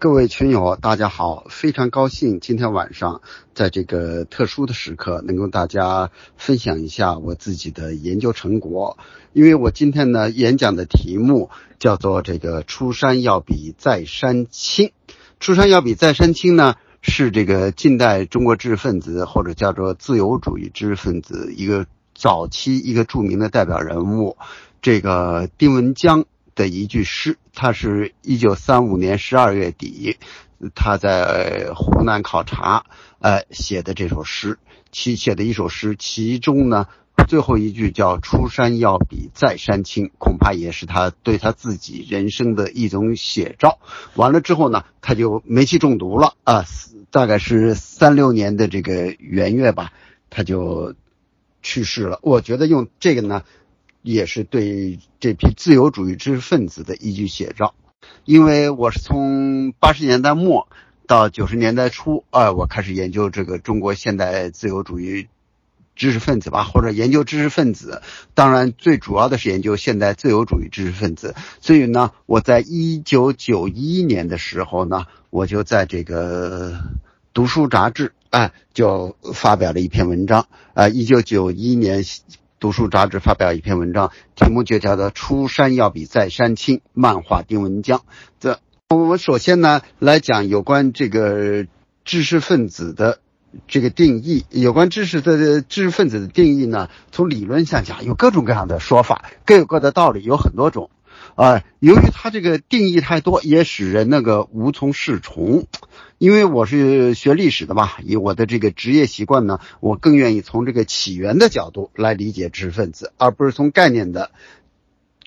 各位群友，大家好！非常高兴今天晚上在这个特殊的时刻，能跟大家分享一下我自己的研究成果。因为我今天呢演讲的题目叫做“这个出山要比在山轻”。出山要比在山轻呢，是这个近代中国知识分子或者叫做自由主义知识分子一个早期一个著名的代表人物，这个丁文江。的一句诗，他是一九三五年十二月底，他在湖南考察，呃写的这首诗，其写的一首诗，其中呢最后一句叫“出山要比在山轻”，恐怕也是他对他自己人生的一种写照。完了之后呢，他就煤气中毒了啊，大概是三六年的这个元月吧，他就去世了。我觉得用这个呢。也是对这批自由主义知识分子的一句写照，因为我是从八十年代末到九十年代初啊，我开始研究这个中国现代自由主义知识分子吧，或者研究知识分子，当然最主要的是研究现代自由主义知识分子。所以呢，我在一九九一年的时候呢，我就在这个读书杂志啊，就发表了一篇文章啊，一九九一年。读书杂志发表一篇文章，题目就叫做《出山要比在山轻》，漫画丁文江。这我们首先呢来讲有关这个知识分子的这个定义。有关知识的知识分子的定义呢，从理论上讲有各种各样的说法，各有各的道理，有很多种。啊，由于它这个定义太多，也使人那个无从适从。因为我是学历史的嘛，以我的这个职业习惯呢，我更愿意从这个起源的角度来理解知识分子，而不是从概念的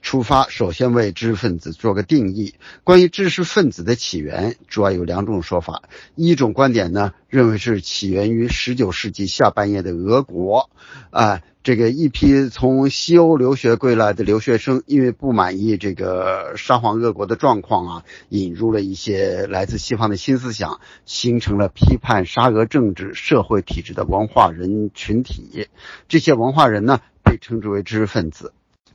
出发，首先为知识分子做个定义。关于知识分子的起源，主要有两种说法。一种观点呢，认为是起源于十九世纪下半叶的俄国，啊。这个一批从西欧留学归来的留学生，因为不满意这个沙皇俄国的状况啊，引入了一些来自西方的新思想，形成了批判沙俄政治、社会体制的文化人群体。这些文化人呢，被称之为知识分子。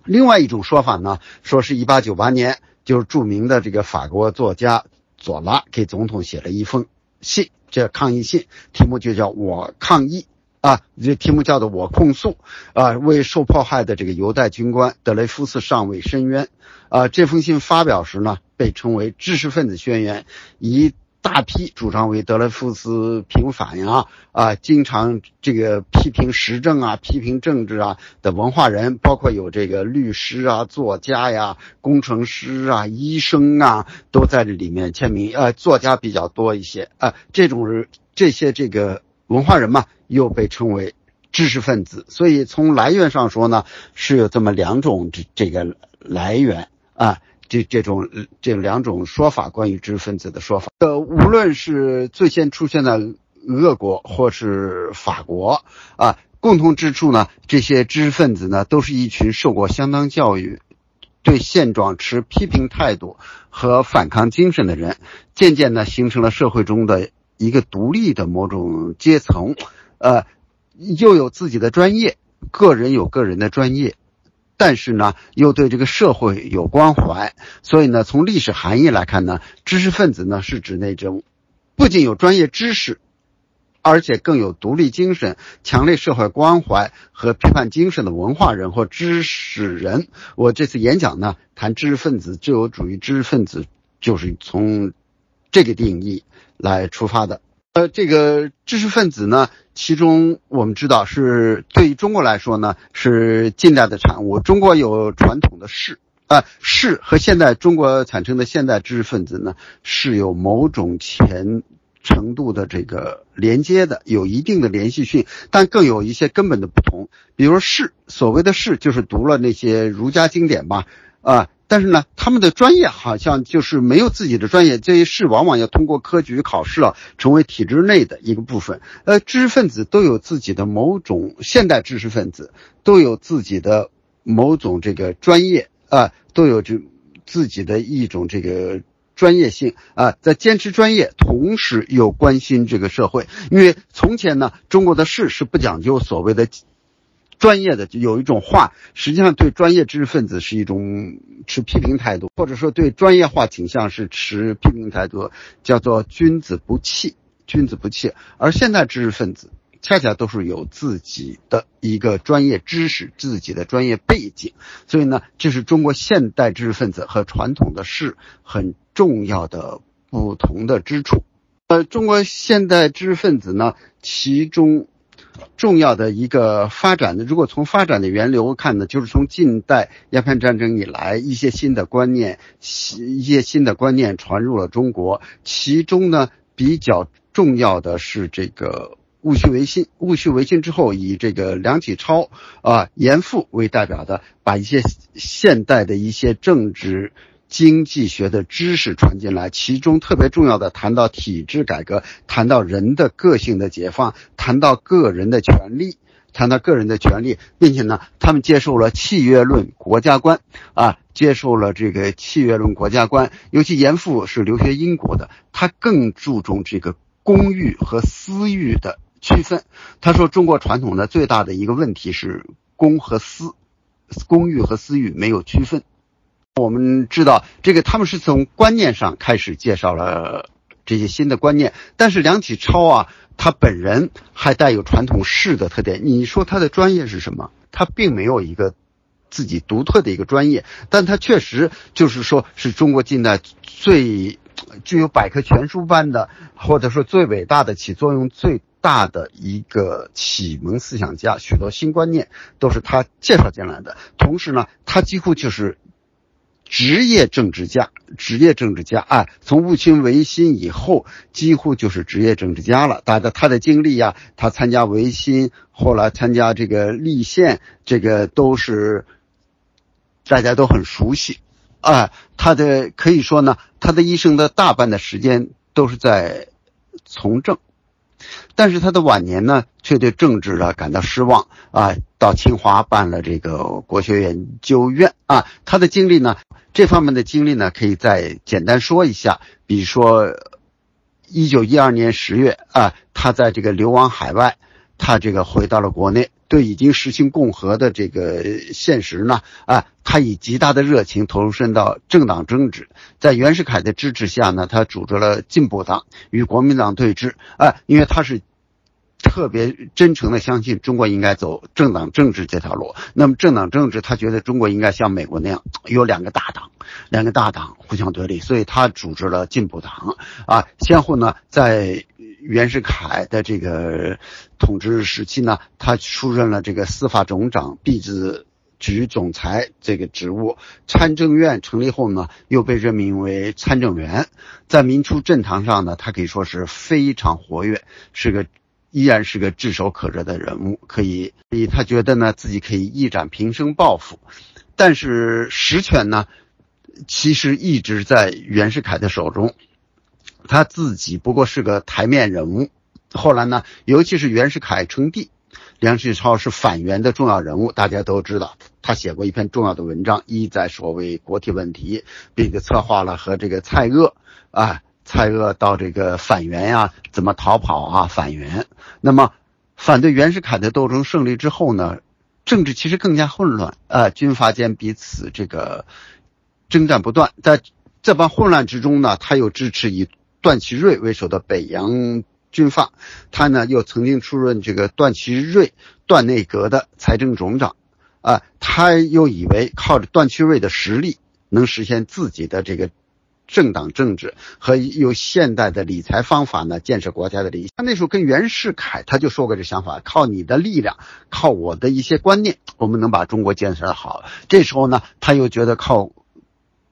另外一种说法呢，说是一八九八年，就是著名的这个法国作家左拉给总统写了一封信，这抗议信，题目就叫我抗议。啊，这题目叫做“我控诉”，啊，为受迫害的这个犹太军官德雷夫斯上尉申冤。啊，这封信发表时呢，被称为“知识分子宣言”，以大批主张为德雷夫斯平反呀，啊，经常这个批评时政啊、批评政治啊的文化人，包括有这个律师啊、作家呀、工程师啊、医生啊，都在这里面签名。呃，作家比较多一些。啊，这种这些这个。文化人嘛，又被称为知识分子，所以从来源上说呢，是有这么两种这这个来源啊，这这种这两种说法关于知识分子的说法。呃，无论是最先出现的俄国或是法国啊，共同之处呢，这些知识分子呢，都是一群受过相当教育、对现状持批评态度和反抗精神的人，渐渐的形成了社会中的。一个独立的某种阶层，呃，又有自己的专业，个人有个人的专业，但是呢，又对这个社会有关怀。所以呢，从历史含义来看呢，知识分子呢是指那种不仅有专业知识，而且更有独立精神、强烈社会关怀和批判精神的文化人或知识人。我这次演讲呢，谈知识分子、自由主义知识分子，就是从这个定义。来出发的，呃，这个知识分子呢，其中我们知道是对于中国来说呢，是近代的产物。中国有传统的士，啊，士和现代中国产生的现代知识分子呢，是有某种前程度的这个连接的，有一定的联系性，但更有一些根本的不同。比如士，所谓的士就是读了那些儒家经典吧，啊。但是呢，他们的专业好像就是没有自己的专业，这些事往往要通过科举考试啊，成为体制内的一个部分。呃，知识分子都有自己的某种现代知识分子都有自己的某种这个专业啊，都有这自己的一种这个专业性啊，在坚持专业，同时又关心这个社会。因为从前呢，中国的士是不讲究所谓的。专业的就有一种话，实际上对专业知识分子是一种持批评态度，或者说对专业化倾向是持批评态度，叫做君子不器，君子不器。而现代知识分子恰恰都是有自己的一个专业知识、自己的专业背景，所以呢，这是中国现代知识分子和传统的是很重要的不同的之处。呃，中国现代知识分子呢，其中。重要的一个发展的，如果从发展的源流看呢，就是从近代鸦片战争以来，一些新的观念，一些新的观念传入了中国。其中呢，比较重要的是这个戊戌维新。戊戌维新之后，以这个梁启超啊、严复为代表的，把一些现代的一些政治。经济学的知识传进来，其中特别重要的谈到体制改革，谈到人的个性的解放，谈到个人的权利，谈到个人的权利，并且呢，他们接受了契约论国家观啊，接受了这个契约论国家观。尤其严复是留学英国的，他更注重这个公欲和私欲的区分。他说，中国传统的最大的一个问题是公和私，公欲和私欲没有区分。我们知道，这个他们是从观念上开始介绍了这些新的观念，但是梁启超啊，他本人还带有传统士的特点。你说他的专业是什么？他并没有一个自己独特的一个专业，但他确实就是说是中国近代最具有百科全书般的，或者说最伟大的、起作用最大的一个启蒙思想家。许多新观念都是他介绍进来的，同时呢，他几乎就是。职业政治家，职业政治家啊，从戊戌维新以后，几乎就是职业政治家了。大家他的经历呀，他参加维新，后来参加这个立宪，这个都是大家都很熟悉啊。他的可以说呢，他的一生的大半的时间都是在从政。但是他的晚年呢，却对政治啊感到失望啊，到清华办了这个国学研究院啊。他的经历呢，这方面的经历呢，可以再简单说一下。比如说，一九一二年十月啊，他在这个流亡海外，他这个回到了国内，对已经实行共和的这个现实呢啊，他以极大的热情投身到政党政治。在袁世凯的支持下呢，他组织了进步党，与国民党对峙啊，因为他是。特别真诚的相信中国应该走政党政治这条路。那么政党政治，他觉得中国应该像美国那样有两个大党，两个大党互相对立，所以他组织了进步党啊。先后呢，在袁世凯的这个统治时期呢，他出任了这个司法总长、币制局总裁这个职务。参政院成立后呢，又被任命为参政员。在民初政坛上呢，他可以说是非常活跃，是个。依然是个炙手可热的人物，可以，所以他觉得呢自己可以一展平生抱负，但是实权呢，其实一直在袁世凯的手中，他自己不过是个台面人物。后来呢，尤其是袁世凯称帝，梁启超是反袁的重要人物，大家都知道，他写过一篇重要的文章，意在所谓国体问题，并且策划了和这个蔡锷啊。蔡锷到这个反袁呀，怎么逃跑啊？反袁，那么反对袁世凯的斗争胜利之后呢，政治其实更加混乱啊，军阀间彼此这个征战不断。在这般混乱之中呢，他又支持以段祺瑞为首的北洋军阀，他呢又曾经出任这个段祺瑞段内阁的财政总长啊，他又以为靠着段祺瑞的实力能实现自己的这个。政党政治和用现代的理财方法呢，建设国家的理想。他那时候跟袁世凯他就说过这想法：靠你的力量，靠我的一些观念，我们能把中国建设好。这时候呢，他又觉得靠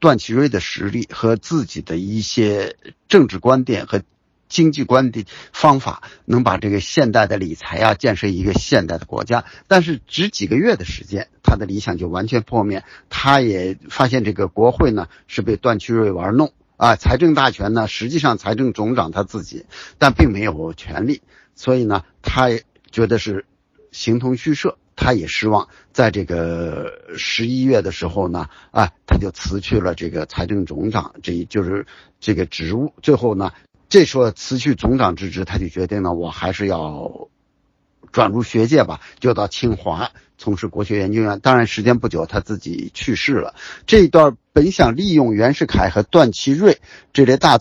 段祺瑞的实力和自己的一些政治观点和经济观的方法，能把这个现代的理财啊，建设一个现代的国家。但是只几个月的时间。他的理想就完全破灭，他也发现这个国会呢是被段祺瑞玩弄啊，财政大权呢实际上财政总长他自己，但并没有权利，所以呢他也觉得是形同虚设，他也失望，在这个十一月的时候呢啊，他就辞去了这个财政总长，这一就是这个职务。最后呢，这时候辞去总长之职，他就决定了，我还是要。转入学界吧，就到清华从事国学研究院。当然，时间不久，他自己去世了。这一段本想利用袁世凯和段祺瑞这类大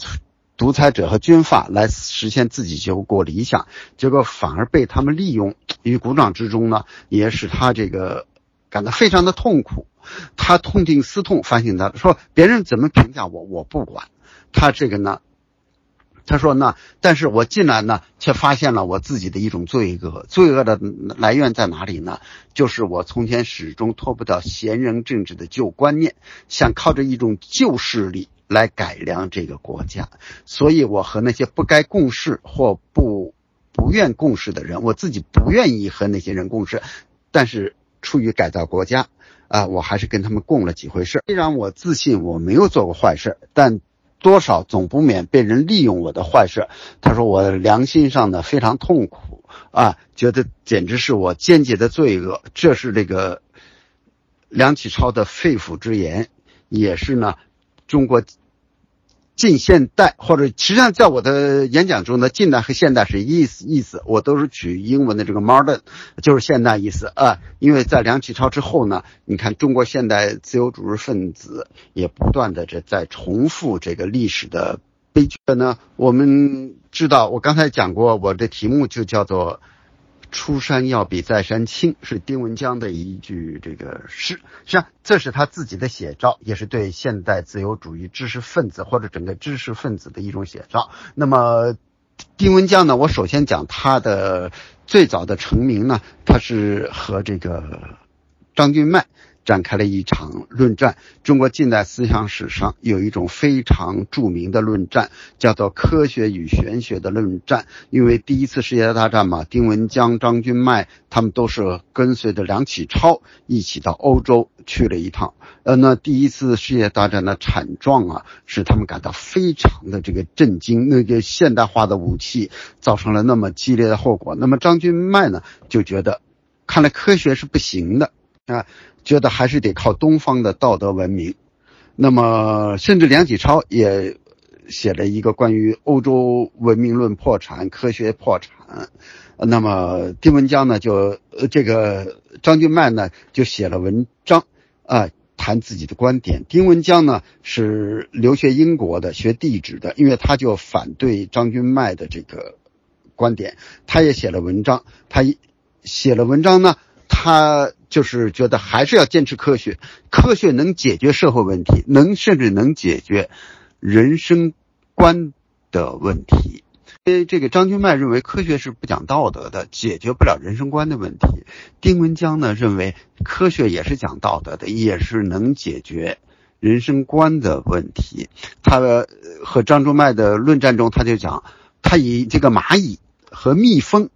独裁者和军阀来实现自己救国理想，结果反而被他们利用于股掌之中呢，也使他这个感到非常的痛苦。他痛定思痛，反省他说：“别人怎么评价我，我不管。”他这个呢，他说呢，但是我进来呢，却发现了我自己的一种罪恶。罪恶的来源在哪里呢？就是我从前始终脱不掉贤人政治的旧观念，想靠着一种旧势力来改良这个国家。所以我和那些不该共事或不不愿共事的人，我自己不愿意和那些人共事，但是出于改造国家。啊，我还是跟他们共了几回事。虽然我自信我没有做过坏事，但多少总不免被人利用我的坏事。他说我良心上呢非常痛苦啊，觉得简直是我间接的罪恶。这是这个梁启超的肺腑之言，也是呢中国。近现代，或者实际上在我的演讲中呢，近代和现代是意思意思，我都是取英文的这个 modern，就是现代意思啊。因为在梁启超之后呢，你看中国现代自由主义分子也不断的这在重复这个历史的悲剧呢。我们知道，我刚才讲过，我的题目就叫做。出山要比在山轻，是丁文江的一句这个诗。实际上，这是他自己的写照，也是对现代自由主义知识分子或者整个知识分子的一种写照。那么，丁文江呢？我首先讲他的最早的成名呢，他是和这个张君迈。展开了一场论战。中国近代思想史上有一种非常著名的论战，叫做科学与玄学的论战。因为第一次世界大战嘛，丁文江、张君迈他们都是跟随着梁启超一起到欧洲去了一趟。呃，那第一次世界大战的惨状啊，使他们感到非常的这个震惊。那个现代化的武器造成了那么激烈的后果。那么张君迈呢，就觉得看来科学是不行的啊。觉得还是得靠东方的道德文明，那么甚至梁启超也写了一个关于欧洲文明论破产、科学破产。那么丁文江呢，就这个张君迈呢，就写了文章啊，谈自己的观点。丁文江呢是留学英国的，学地质的，因为他就反对张君迈的这个观点，他也写了文章。他写了文章呢，他。就是觉得还是要坚持科学，科学能解决社会问题，能甚至能解决人生观的问题。因为这个张君迈认为科学是不讲道德的，解决不了人生观的问题。丁文江呢认为科学也是讲道德的，也是能解决人生观的问题。他和张忠迈的论战中，他就讲，他以这个蚂蚁和蜜蜂。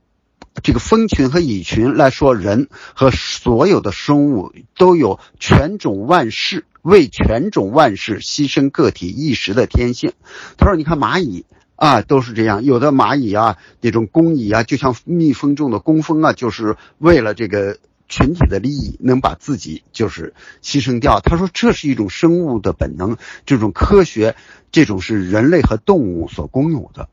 这个蜂群和蚁群来说，人和所有的生物都有全种万事为全种万事牺牲个体一时的天性。他说：“你看蚂蚁啊，都是这样。有的蚂蚁啊，那种工蚁啊，就像蜜蜂中的工蜂啊，就是为了这个群体的利益，能把自己就是牺牲掉。”他说：“这是一种生物的本能，这种科学，这种是人类和动物所共有的。”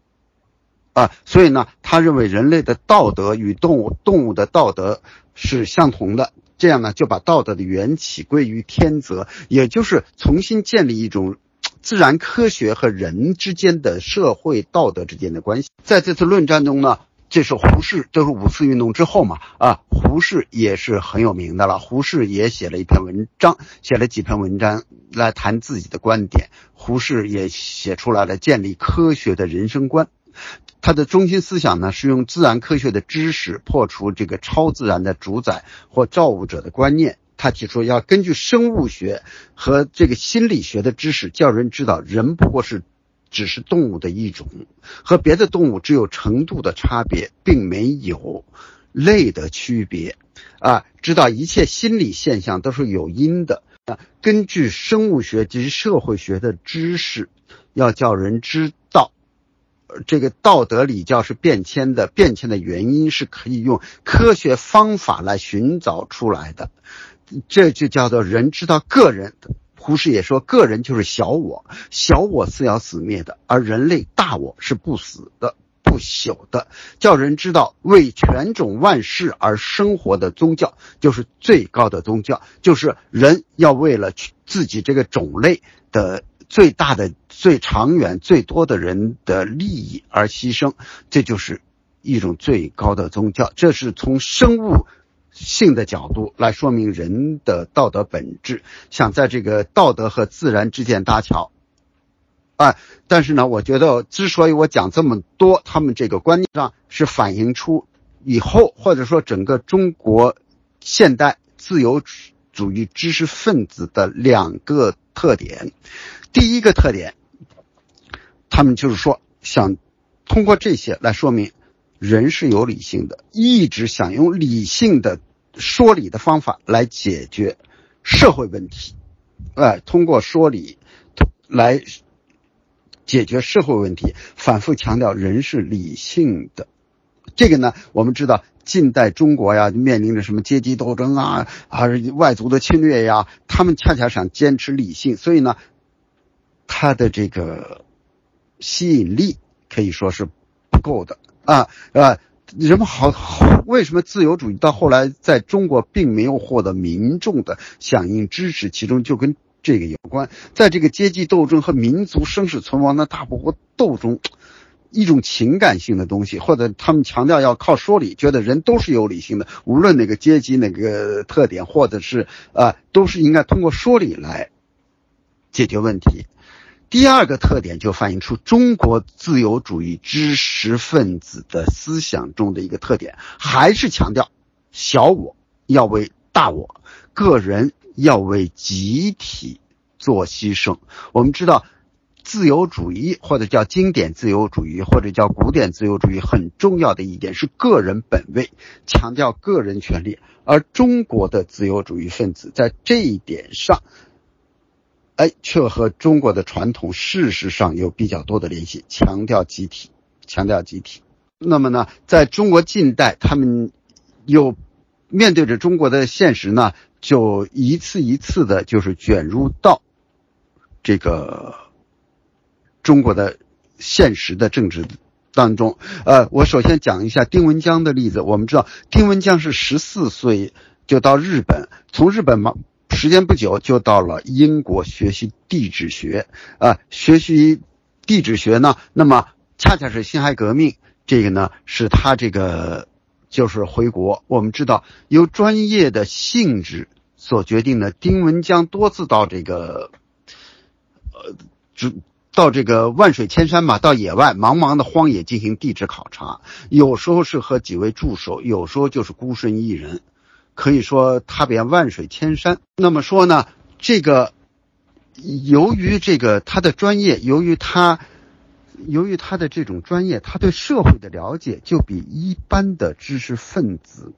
啊，所以呢，他认为人类的道德与动物动物的道德是相同的，这样呢，就把道德的缘起归于天泽，也就是重新建立一种自然科学和人之间的社会道德之间的关系。在这次论战中呢，这是胡适，这是五四运动之后嘛，啊，胡适也是很有名的了。胡适也写了一篇文章，写了几篇文章来谈自己的观点。胡适也写出来了建立科学的人生观。他的中心思想呢，是用自然科学的知识破除这个超自然的主宰或造物者的观念。他提出要根据生物学和这个心理学的知识，叫人知道人不过是只是动物的一种，和别的动物只有程度的差别，并没有类的区别。啊，知道一切心理现象都是有因的。啊，根据生物学及社会学的知识，要叫人知。这个道德礼教是变迁的，变迁的原因是可以用科学方法来寻找出来的，这就叫做人知道个人。胡适也说，个人就是小我，小我是要死灭的，而人类大我是不死的、不朽的，叫人知道为全种万世而生活的宗教，就是最高的宗教，就是人要为了自己这个种类的最大的、最长远、最多的人的利益而牺牲，这就是一种最高的宗教。这是从生物性的角度来说明人的道德本质，想在这个道德和自然之间搭桥。啊，但是呢，我觉得之所以我讲这么多，他们这个观念上是反映出以后或者说整个中国现代自由主义知识分子的两个特点。第一个特点，他们就是说想通过这些来说明人是有理性的，一直想用理性的说理的方法来解决社会问题，哎，通过说理来。解决社会问题，反复强调人是理性的。这个呢，我们知道近代中国呀，面临着什么阶级斗争啊，还是外族的侵略呀？他们恰恰想坚持理性，所以呢，他的这个吸引力可以说是不够的啊啊！人们好好，为什么自由主义到后来在中国并没有获得民众的响应支持？其中就跟。这个有关，在这个阶级斗争和民族生死存亡的大不国斗中，一种情感性的东西，或者他们强调要靠说理，觉得人都是有理性的，无论哪个阶级、哪个特点，或者是啊，都是应该通过说理来解决问题。第二个特点就反映出中国自由主义知识分子的思想中的一个特点，还是强调小我要为大我，个人。要为集体做牺牲。我们知道，自由主义或者叫经典自由主义，或者叫古典自由主义，很重要的一点是个人本位，强调个人权利。而中国的自由主义分子在这一点上，哎，却和中国的传统事实上有比较多的联系，强调集体，强调集体。那么呢，在中国近代，他们又面对着中国的现实呢？就一次一次的，就是卷入到这个中国的现实的政治当中。呃，我首先讲一下丁文江的例子。我们知道，丁文江是十四岁就到日本，从日本嘛，时间不久就到了英国学习地质学。啊，学习地质学呢，那么恰恰是辛亥革命，这个呢是他这个就是回国。我们知道，由专业的性质。所决定的，丁文江多次到这个，呃，到这个万水千山嘛，到野外茫茫的荒野进行地质考察。有时候是和几位助手，有时候就是孤身一人，可以说踏遍万水千山。那么说呢，这个由于这个他的专业，由于他由于他的这种专业，他对社会的了解就比一般的知识分子。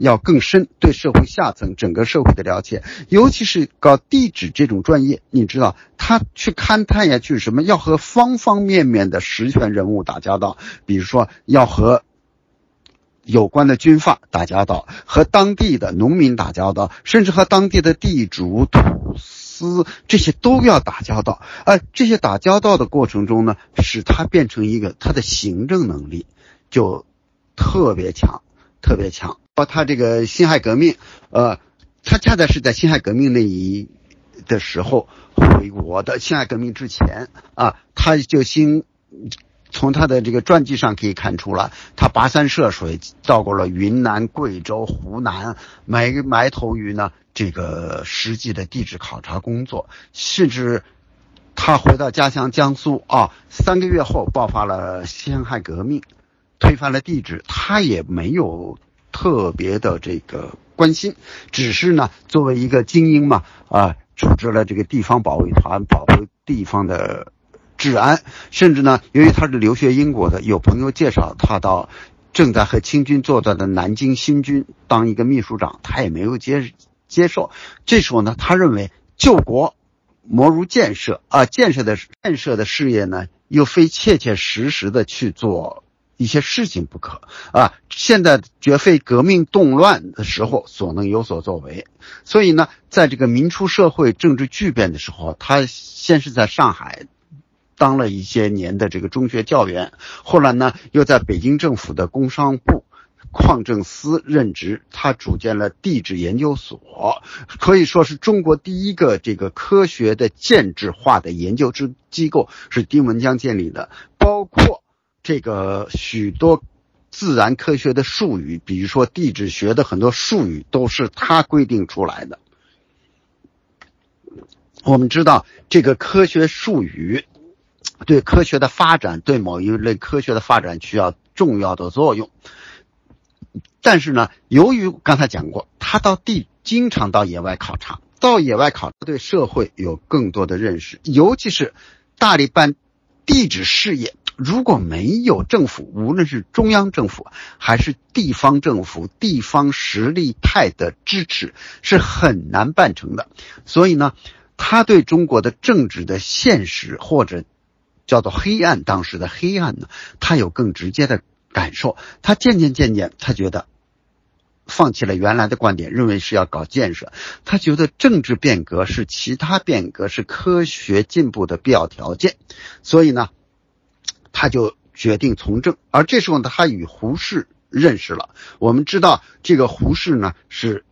要更深对社会下层整个社会的了解，尤其是搞地质这种专业，你知道他去勘探呀，去什么要和方方面面的实权人物打交道，比如说要和有关的军阀打交道，和当地的农民打交道，甚至和当地的地主、土司这些都要打交道。而这些打交道的过程中呢，使他变成一个他的行政能力就特别强，特别强。他这个辛亥革命，呃，他恰恰是在辛亥革命那一的时候回国的。辛亥革命之前啊，他就新从他的这个传记上可以看出了，他跋山涉水到过了云南、贵州、湖南，埋埋头于呢这个实际的地质考察工作。甚至他回到家乡江苏啊，三个月后爆发了辛亥革命，推翻了帝制，他也没有。特别的这个关心，只是呢，作为一个精英嘛，啊，组织了这个地方保卫团，保卫地方的治安。甚至呢，由于他是留学英国的，有朋友介绍他到正在和清军作战的南京新军当一个秘书长，他也没有接接受。这时候呢，他认为救国莫如建设啊，建设的建设的事业呢，又非切切实实的去做。一些事情不可啊！现在绝非革命动乱的时候所能有所作为。所以呢，在这个民初社会政治巨变的时候，他先是在上海当了一些年的这个中学教员，后来呢又在北京政府的工商部矿政司任职，他组建了地质研究所，可以说是中国第一个这个科学的建制化的研究之机构，是丁文江建立的，包括这个许多。自然科学的术语，比如说地质学的很多术语，都是他规定出来的。我们知道，这个科学术语对科学的发展，对某一类科学的发展需要重要的作用。但是呢，由于刚才讲过，他到地经常到野外考察，到野外考察对社会有更多的认识，尤其是大力办地质事业。如果没有政府，无论是中央政府还是地方政府、地方实力派的支持，是很难办成的。所以呢，他对中国的政治的现实或者叫做黑暗，当时的黑暗呢，他有更直接的感受。他渐渐渐渐，他觉得放弃了原来的观点，认为是要搞建设。他觉得政治变革是其他变革，是科学进步的必要条件。所以呢。他就决定从政，而这时候，他与胡适认识了。我们知道，这个胡适呢是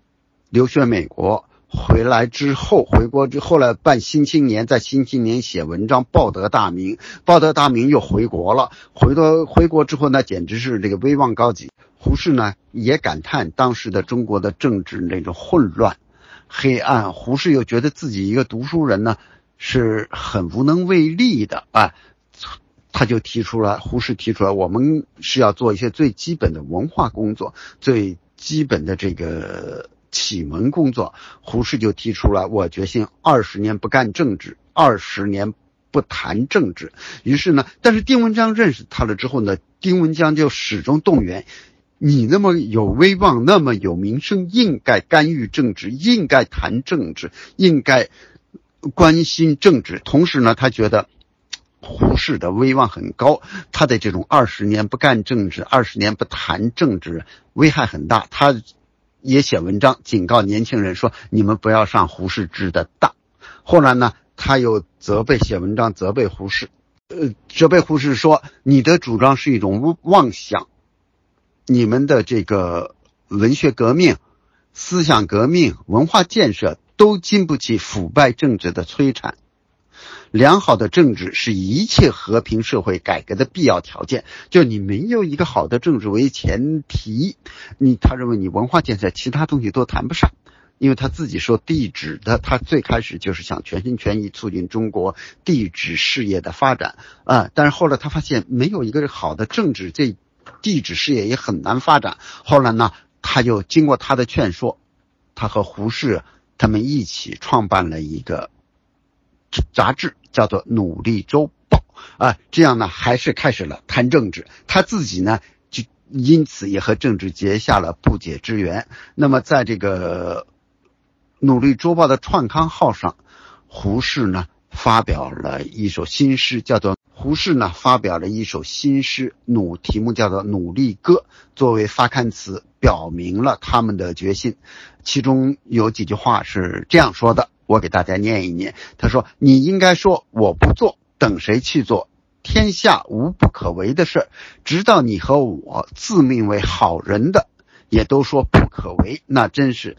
留学美国回来之后，回国之后来办《新青年》，在《新青年》写文章，报得大名，报得大名又回国了。回到回国之后，那简直是这个威望高级。胡适呢也感叹当时的中国的政治那种混乱、黑暗。胡适又觉得自己一个读书人呢是很无能为力的啊。他就提出了，胡适提出来，我们是要做一些最基本的文化工作，最基本的这个启蒙工作。胡适就提出了，我决心二十年不干政治，二十年不谈政治。于是呢，但是丁文江认识他了之后呢，丁文江就始终动员，你那么有威望，那么有名声，应该干预政治，应该谈政治，应该关心政治。同时呢，他觉得。胡适的威望很高，他的这种二十年不干政治、二十年不谈政治，危害很大。他也写文章警告年轻人说：“你们不要上胡适之的当。”后来呢，他又责备写文章责备胡适，呃，责备胡适说：“你的主张是一种妄想，你们的这个文学革命、思想革命、文化建设都经不起腐败政治的摧残。”良好的政治是一切和平社会改革的必要条件。就你没有一个好的政治为前提，你他认为你文化建设其他东西都谈不上。因为他自己说地质的，他最开始就是想全心全意促进中国地质事业的发展啊。但是后来他发现没有一个好的政治，这地质事业也很难发展。后来呢，他就经过他的劝说，他和胡适他们一起创办了一个。杂志叫做《努力周报》啊，这样呢，还是开始了谈政治。他自己呢，就因此也和政治结下了不解之缘。那么，在这个《努力周报》的创刊号上，胡适呢发表了一首新诗，叫做胡适呢发表了一首新诗，努题目叫做《努力歌》，作为发刊词，表明了他们的决心。其中有几句话是这样说的。我给大家念一念，他说：“你应该说我不做，等谁去做？天下无不可为的事，直到你和我自命为好人的，也都说不可为，那真是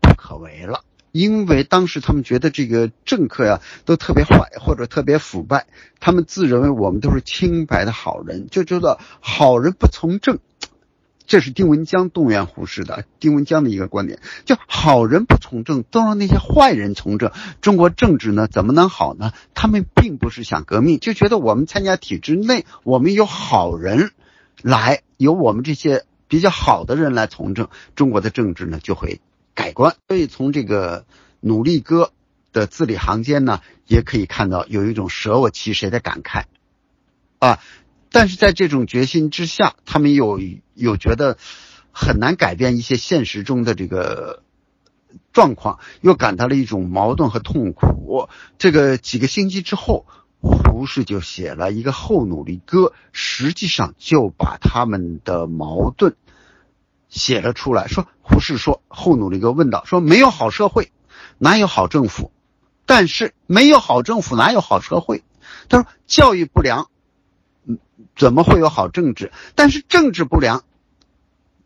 不可为了。因为当时他们觉得这个政客呀都特别坏，或者特别腐败，他们自认为我们都是清白的好人，就知道好人不从政。”这是丁文江动员胡适的，丁文江的一个观点，就好人不从政，都让那些坏人从政。中国政治呢，怎么能好呢？他们并不是想革命，就觉得我们参加体制内，我们有好人来，由我们这些比较好的人来从政，中国的政治呢就会改观。所以从这个《努力歌》的字里行间呢，也可以看到有一种舍我其谁的感慨啊。但是在这种决心之下，他们有有觉得很难改变一些现实中的这个状况，又感到了一种矛盾和痛苦。这个几个星期之后，胡适就写了一个《后努力歌》，实际上就把他们的矛盾写了出来。说胡适说《后努力歌》问道说：没有好社会，哪有好政府？但是没有好政府，哪有好社会？他说教育不良，嗯，怎么会有好政治？但是政治不良，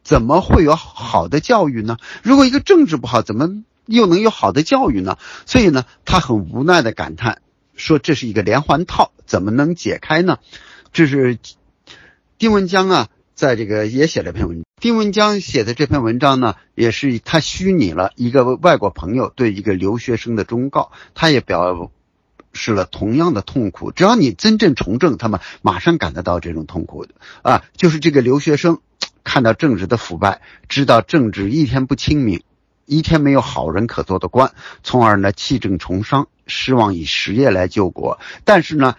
怎么会有好的教育呢？如果一个政治不好，怎么又能有好的教育呢？所以呢，他很无奈的感叹说：“这是一个连环套，怎么能解开呢？”这是丁文江啊，在这个也写了篇文章。丁文江写的这篇文章呢，也是他虚拟了一个外国朋友对一个留学生的忠告，他也表示了同样的痛苦。只要你真正从政，他们马上感得到这种痛苦啊，就是这个留学生 看到政治的腐败，知道政治一天不清明，一天没有好人可做的官，从而呢弃政从商，失望以实业来救国。但是呢，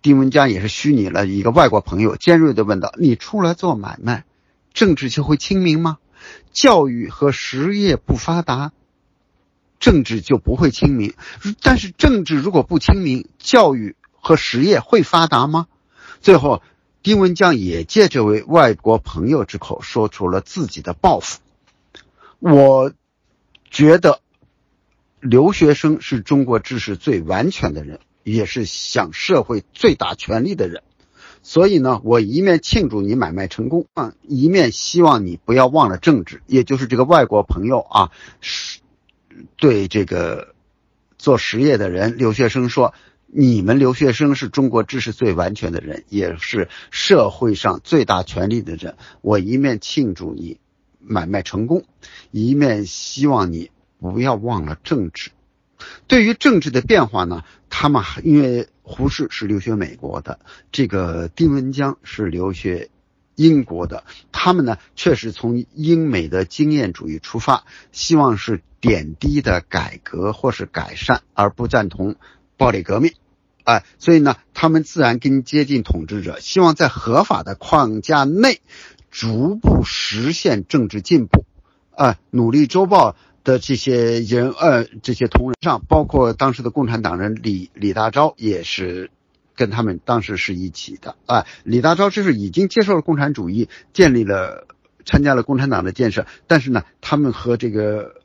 丁文江也是虚拟了一个外国朋友，尖锐的问道：“你出来做买卖？”政治就会清明吗？教育和实业不发达，政治就不会清明。但是政治如果不清明，教育和实业会发达吗？最后，丁文江也借这位外国朋友之口说出了自己的抱负。我觉得，留学生是中国知识最完全的人，也是享社会最大权利的人。所以呢，我一面庆祝你买卖成功啊，一面希望你不要忘了政治，也就是这个外国朋友啊，对这个做实业的人留学生说，你们留学生是中国知识最完全的人，也是社会上最大权力的人。我一面庆祝你买卖成功，一面希望你不要忘了政治。对于政治的变化呢，他们因为。胡适是留学美国的，这个丁文江是留学英国的。他们呢，确实从英美的经验主义出发，希望是点滴的改革或是改善，而不赞同暴力革命。哎，所以呢，他们自然更接近统治者，希望在合法的框架内逐步实现政治进步。啊，努力周报。的这些人，呃，这些同仁上，包括当时的共产党人李李大钊，也是跟他们当时是一起的啊。李大钊就是已经接受了共产主义，建立了参加了共产党的建设，但是呢，他们和这个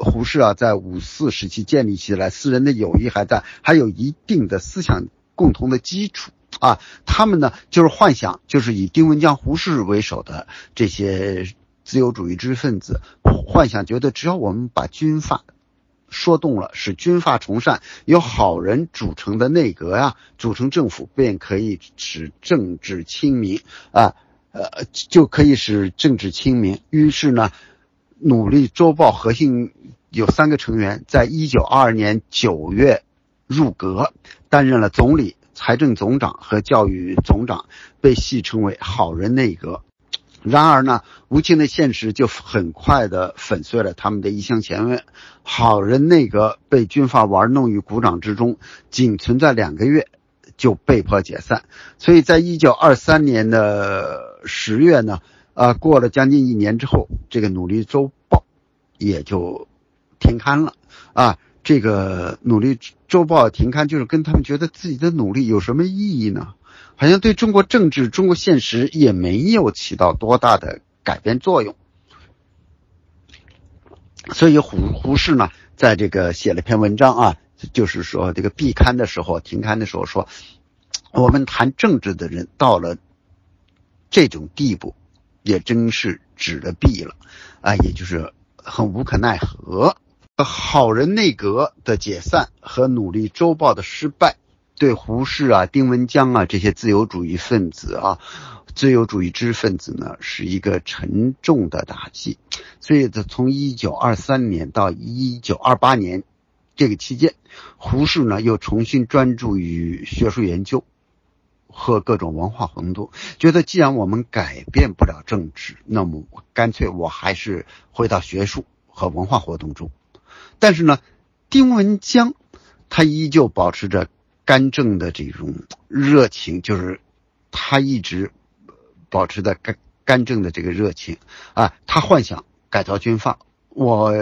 胡适啊，在五四时期建立起来私人的友谊还在，还有一定的思想共同的基础啊。他们呢，就是幻想，就是以丁文江、胡适为首的这些。自由主义知识分子幻想，觉得只要我们把军阀说动了，使军阀从善，由好人组成的内阁呀，组成政府，便可以使政治清明啊，呃，就可以使政治清明。于是呢，努力周报核心有三个成员，在一九二二年九月入阁，担任了总理、财政总长和教育总长，被戏称为“好人内阁”。然而呢，无情的现实就很快的粉碎了他们的一厢情愿。好人内阁被军阀玩弄于股掌之中，仅存在两个月就被迫解散。所以在一九二三年的十月呢，啊，过了将近一年之后，这个《努力周报》也就停刊了。啊，这个《努力周报》停刊，就是跟他们觉得自己的努力有什么意义呢？好像对中国政治、中国现实也没有起到多大的改变作用，所以胡胡适呢，在这个写了篇文章啊，就是说这个闭刊的时候、停刊的时候说，我们谈政治的人到了这种地步，也真是指了闭了啊，也就是很无可奈何。好人内阁的解散和努力周报的失败。对胡适啊、丁文江啊这些自由主义分子啊、自由主义知识分子呢，是一个沉重的打击。所以，从一九二三年到一九二八年这个期间，胡适呢又重新专注于学术研究和各种文化活动，觉得既然我们改变不了政治，那么干脆我还是回到学术和文化活动中。但是呢，丁文江他依旧保持着。干政的这种热情，就是他一直保持的干干政的这个热情啊。他幻想改造军阀。我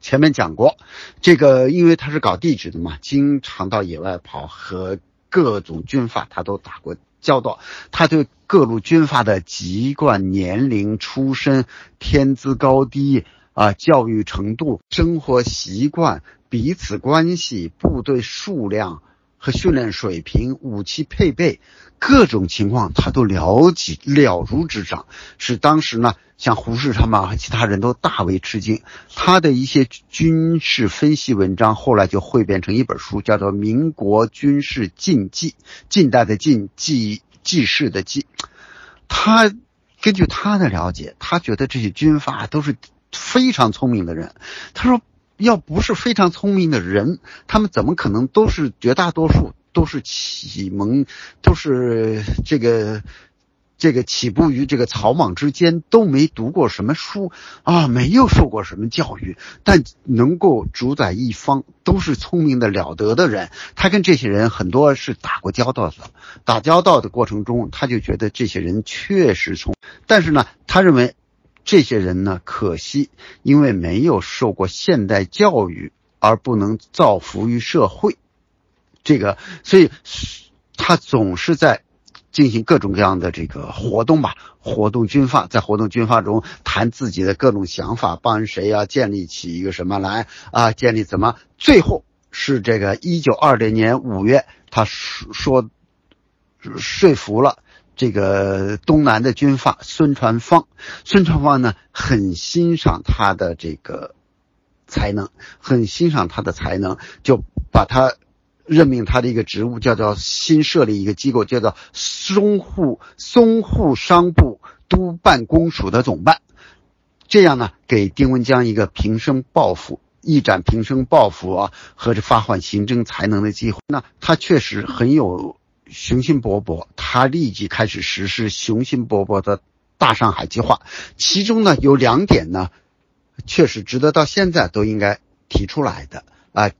前面讲过，这个因为他是搞地质的嘛，经常到野外跑，和各种军阀他都打过交道。他对各路军阀的籍贯、年龄、出身、天资高低啊、教育程度、生活习惯彼此关系、部队数量和训练水平、武器配备各种情况，他都了解了如指掌，使当时呢，像胡适他们和其他人都大为吃惊。他的一些军事分析文章后来就汇编成一本书，叫做《民国军事禁忌》，近代的禁忌记事的记。他根据他的了解，他觉得这些军阀都是非常聪明的人。他说，要不是非常聪明的人，他们怎么可能都是绝大多数都是启蒙，都是这个。这个起步于这个草莽之间，都没读过什么书啊，没有受过什么教育，但能够主宰一方，都是聪明的了得的人。他跟这些人很多是打过交道的，打交道的过程中，他就觉得这些人确实聪。但是呢，他认为这些人呢，可惜因为没有受过现代教育，而不能造福于社会。这个，所以他总是在。进行各种各样的这个活动吧，活动军阀，在活动军阀中谈自己的各种想法，帮谁呀建立起一个什么来啊？建立怎么？最后是这个一九二零年五月，他说说说服了这个东南的军阀孙传芳。孙传芳呢，很欣赏他的这个才能，很欣赏他的才能，就把他。任命他的一个职务，叫做新设立一个机构，叫做淞沪淞沪商部督办公署的总办。这样呢，给丁文江一个平生抱负、一展平生抱负啊，和这发换行政才能的机会。那他确实很有雄心勃勃，他立即开始实施雄心勃勃的大上海计划。其中呢，有两点呢，确实值得到现在都应该提出来的啊。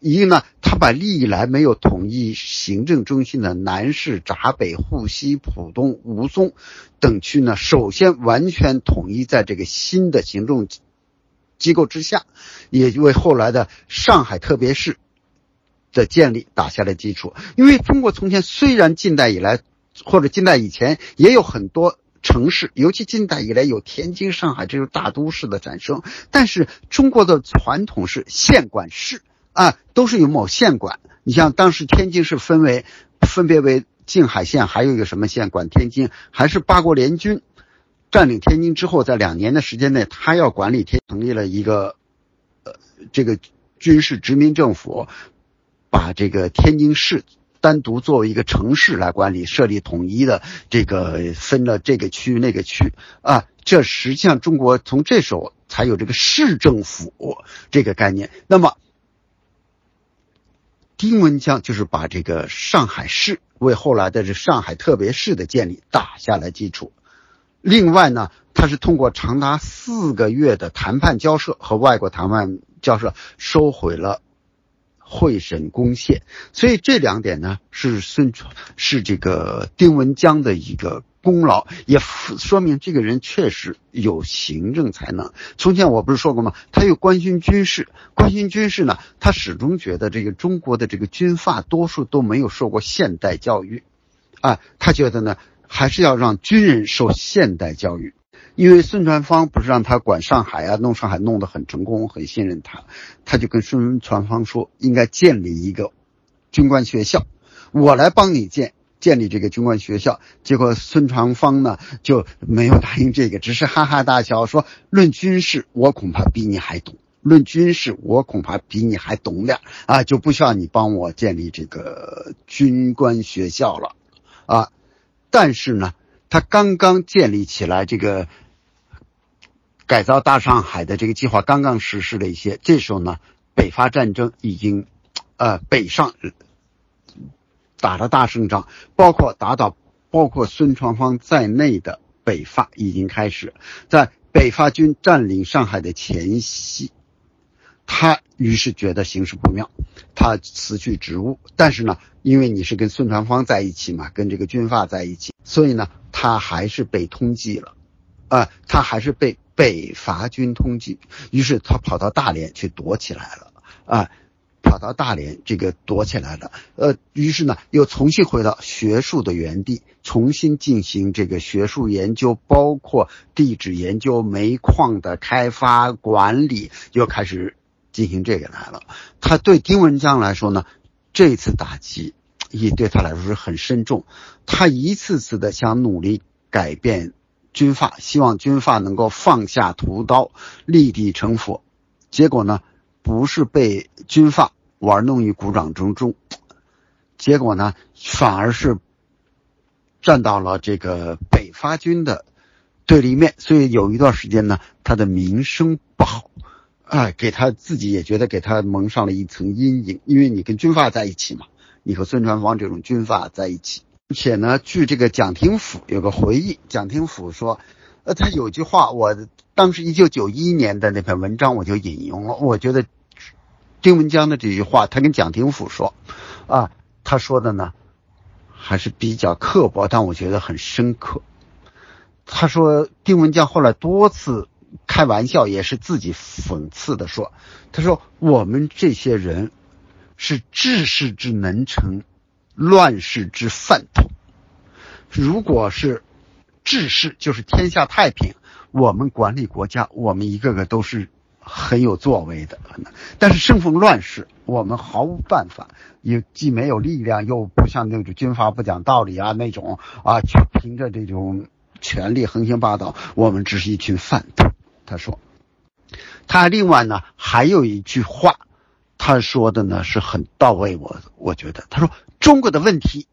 一呢，他把历来没有统一行政中心的南市、闸北、沪西、浦东、吴淞等区呢，首先完全统一在这个新的行政机构之下，也为后来的上海特别市的建立打下了基础。因为中国从前虽然近代以来或者近代以前也有很多城市，尤其近代以来有天津、上海这种大都市的产生，但是中国的传统是县管市。啊，都是由某县管。你像当时天津是分为，分别为静海县，还有一个什么县管天津？还是八国联军占领天津之后，在两年的时间内，他要管理天，成立了一个呃这个军事殖民政府，把这个天津市单独作为一个城市来管理，设立统一的这个分了这个区那个区啊。这实际上中国从这时候才有这个市政府这个概念。那么。丁文江就是把这个上海市为后来的这上海特别市的建立打下了基础。另外呢，他是通过长达四个月的谈判交涉和外国谈判交涉，收回了会审公廨。所以这两点呢，是孙是这个丁文江的一个。功劳也说明这个人确实有行政才能。从前我不是说过吗？他又关心军事，关心军事呢，他始终觉得这个中国的这个军阀多数都没有受过现代教育，啊，他觉得呢，还是要让军人受现代教育。因为孙传芳不是让他管上海啊，弄上海弄得很成功，很信任他，他就跟孙传芳说，应该建立一个军官学校，我来帮你建。建立这个军官学校，结果孙传芳呢就没有答应这个，只是哈哈大笑说：“论军事，我恐怕比你还懂；论军事，我恐怕比你还懂点啊，就不需要你帮我建立这个军官学校了啊。”但是呢，他刚刚建立起来这个改造大上海的这个计划刚刚实施了一些，这时候呢，北伐战争已经呃北上。打了大胜仗，包括打倒包括孙传芳在内的北伐已经开始。在北伐军占领上海的前夕，他于是觉得形势不妙，他辞去职务。但是呢，因为你是跟孙传芳在一起嘛，跟这个军阀在一起，所以呢，他还是被通缉了，啊，他还是被北伐军通缉。于是他跑到大连去躲起来了，啊。跑到大连，这个躲起来了。呃，于是呢，又重新回到学术的原地，重新进行这个学术研究，包括地质研究、煤矿的开发管理，又开始进行这个来了。他对丁文江来说呢，这次打击也对他来说是很深重。他一次次的想努力改变军阀，希望军阀能够放下屠刀，立地成佛。结果呢，不是被军阀玩弄于股掌之中，结果呢，反而是站到了这个北伐军的对立面。所以有一段时间呢，他的名声不好，哎，给他自己也觉得给他蒙上了一层阴影。因为你跟军阀在一起嘛，你和孙传芳这种军阀在一起。而且呢，据这个蒋廷甫有个回忆，蒋廷甫说，呃，他有句话我。当时一九九一年的那篇文章我就引用了，我觉得丁文江的这句话，他跟蒋廷甫说，啊，他说的呢还是比较刻薄，但我觉得很深刻。他说丁文江后来多次开玩笑，也是自己讽刺的说，他说我们这些人是治世之能臣，乱世之饭桶。如果是治世，就是天下太平。我们管理国家，我们一个个都是很有作为的，但是生逢乱世，我们毫无办法，也既没有力量，又不像那种军阀不讲道理啊那种啊，去凭着这种权力横行霸道，我们只是一群饭桶。他说，他另外呢还有一句话，他说的呢是很到位，我我觉得他说中国的问题。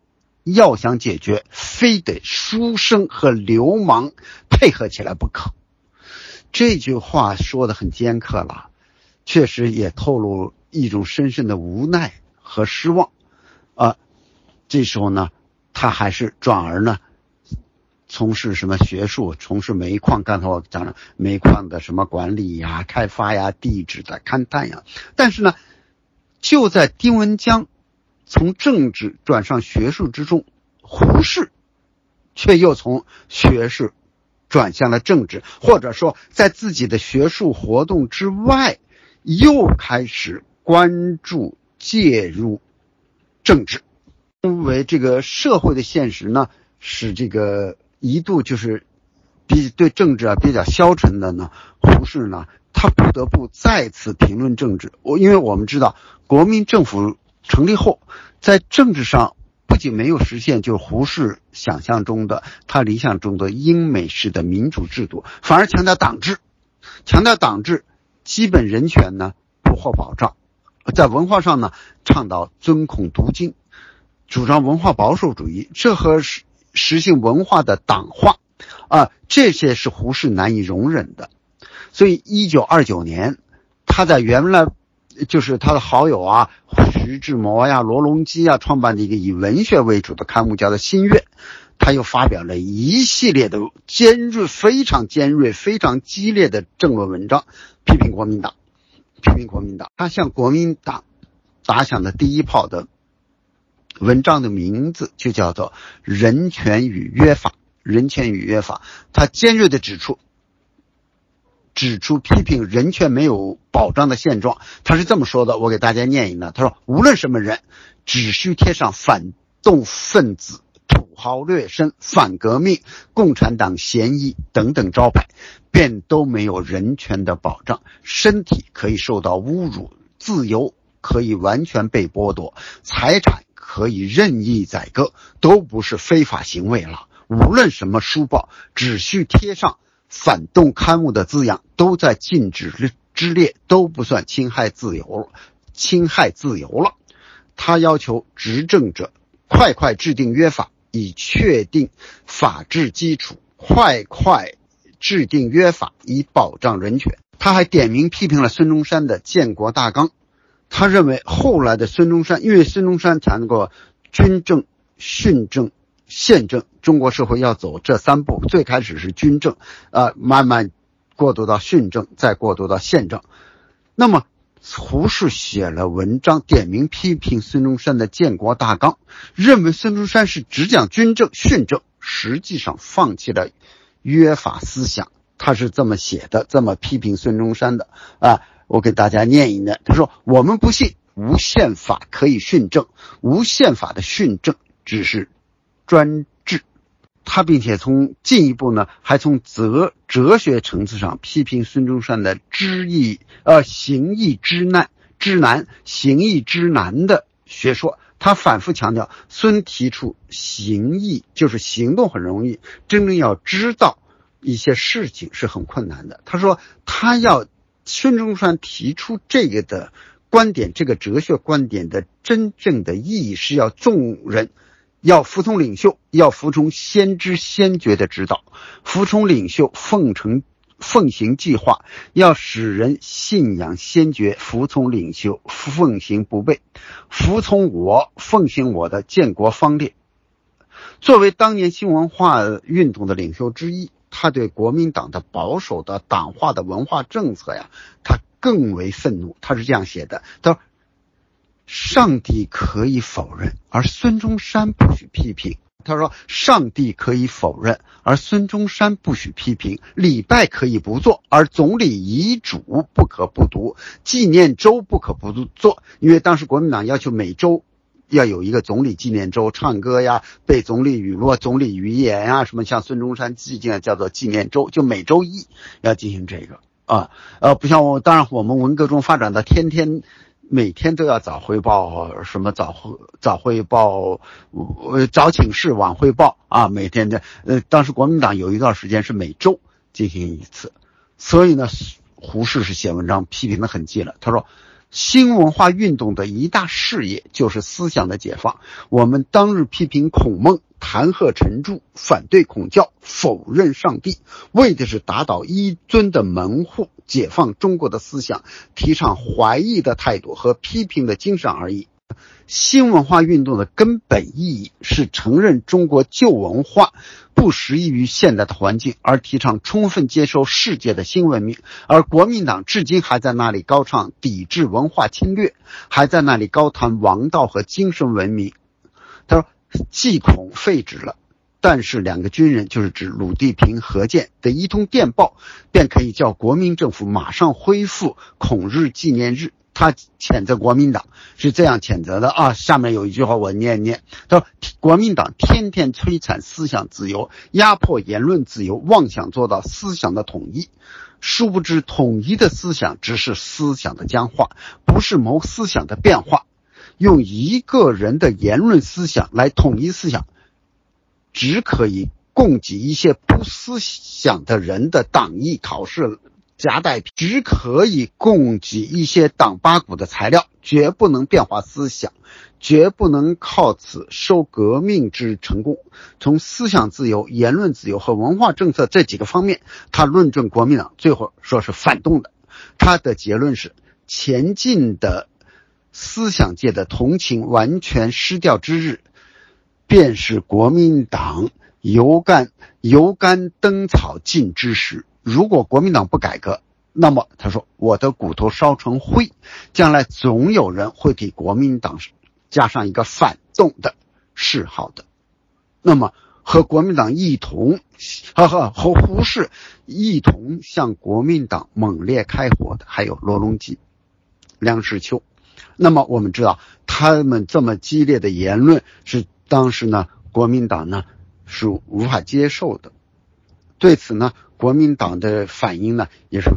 要想解决，非得书生和流氓配合起来不可。这句话说的很尖刻了，确实也透露一种深深的无奈和失望。啊，这时候呢，他还是转而呢，从事什么学术，从事煤矿。刚才我讲了煤矿的什么管理呀、开发呀、地质的勘探呀。但是呢，就在丁文江。从政治转上学术之中，胡适却又从学术转向了政治，或者说在自己的学术活动之外，又开始关注介入政治。因为这个社会的现实呢，使这个一度就是比对政治啊比较消沉的呢，胡适呢，他不得不再次评论政治。我因为我们知道国民政府。成立后，在政治上不仅没有实现就是胡适想象中的、他理想中的英美式的民主制度，反而强调党制，强调党制，基本人权呢不获保障。在文化上呢，倡导尊孔读经，主张文化保守主义，这和是实行文化的党化啊，这些是胡适难以容忍的。所以，一九二九年，他在原来。就是他的好友啊，徐志摩呀、罗隆基啊，创办的一个以文学为主的刊物，叫做《新月》。他又发表了一系列的尖锐、非常尖锐、非常激烈的政论文章，批评国民党，批评国民党。他向国民党打响的第一炮的文章的名字就叫做《人权与约法》。人权与约法，他尖锐的指出。指出批评人权没有保障的现状，他是这么说的，我给大家念一念。他说：“无论什么人，只需贴上反动分子、土豪劣绅、反革命、共产党嫌疑等等招牌，便都没有人权的保障。身体可以受到侮辱，自由可以完全被剥夺，财产可以任意宰割，都不是非法行为了。无论什么书报，只需贴上。”反动刊物的字样都在禁止之列，都不算侵害自由，侵害自由了。他要求执政者快快制定约法，以确定法治基础；快快制定约法，以保障人权。他还点名批评了孙中山的建国大纲。他认为后来的孙中山，因为孙中山谈过军政、训政。宪政，中国社会要走这三步，最开始是军政，呃，慢慢过渡到训政，再过渡到宪政。那么，胡适写了文章，点名批评孙中山的建国大纲，认为孙中山是只讲军政、训政，实际上放弃了约法思想。他是这么写的，这么批评孙中山的啊。我给大家念一念，他说：“我们不信无宪法可以训政，无宪法的训政只是。”专制，他并且从进一步呢，还从哲哲学层次上批评孙中山的知易呃行易之难之难行易之难的学说。他反复强调，孙提出行易就是行动很容易，真正要知道一些事情是很困难的。他说，他要孙中山提出这个的观点，这个哲学观点的真正的意义是要众人要服从领袖，要服从先知先觉的指导，服从领袖，奉承。奉行计划，要使人信仰先觉，服从领袖，奉行不悖，服从我，奉行我的建国方略。作为当年新文化运动的领袖之一，他对国民党的保守的党化的文化政策呀，他更为愤怒。他是这样写的：他说，上帝可以否认，而孙中山不许批评。他说：“上帝可以否认，而孙中山不许批评；礼拜可以不做，而总理遗嘱不可不读；纪念周不可不做，因为当时国民党要求每周要有一个总理纪念周，唱歌呀、背总理语录、总理遗言呀，什么像孙中山纪念叫做纪念周，就每周一要进行这个啊。呃，不像我，当然我们文革中发展到天天。”每天都要早汇报，什么早汇早汇报，呃早请示晚汇报啊，每天的呃，当时国民党有一段时间是每周进行一次，所以呢，胡适是写文章批评的很激烈。他说，新文化运动的一大事业就是思想的解放。我们当日批评孔孟。弹劾陈著，反对孔教，否认上帝，为的是打倒一尊的门户，解放中国的思想，提倡怀疑的态度和批评的精神而已。新文化运动的根本意义是承认中国旧文化不适宜于现代的环境，而提倡充分接受世界的新文明。而国民党至今还在那里高唱抵制文化侵略，还在那里高谈王道和精神文明。他说。既恐废止了，但是两个军人，就是指鲁地平、何健的一通电报，便可以叫国民政府马上恢复孔日纪念日。他谴责国民党是这样谴责的啊，下面有一句话我念念：他说，国民党天天摧残思想自由，压迫言论自由，妄想做到思想的统一，殊不知统一的思想只是思想的僵化，不是谋思想的变化。用一个人的言论思想来统一思想，只可以供给一些不思想的人的党义考试夹带，只可以供给一些党八股的材料，绝不能变化思想，绝不能靠此收革命之成功。从思想自由、言论自由和文化政策这几个方面，他论证国民党最后说是反动的。他的结论是前进的。思想界的同情完全失掉之日，便是国民党油干油干灯草尽之时。如果国民党不改革，那么他说我的骨头烧成灰，将来总有人会给国民党加上一个反动的谥号的。那么和国民党一同，和和和胡适一同向国民党猛烈开火的，还有罗隆基、梁实秋。那么我们知道，他们这么激烈的言论是当时呢国民党呢是无法接受的。对此呢，国民党的反应呢也是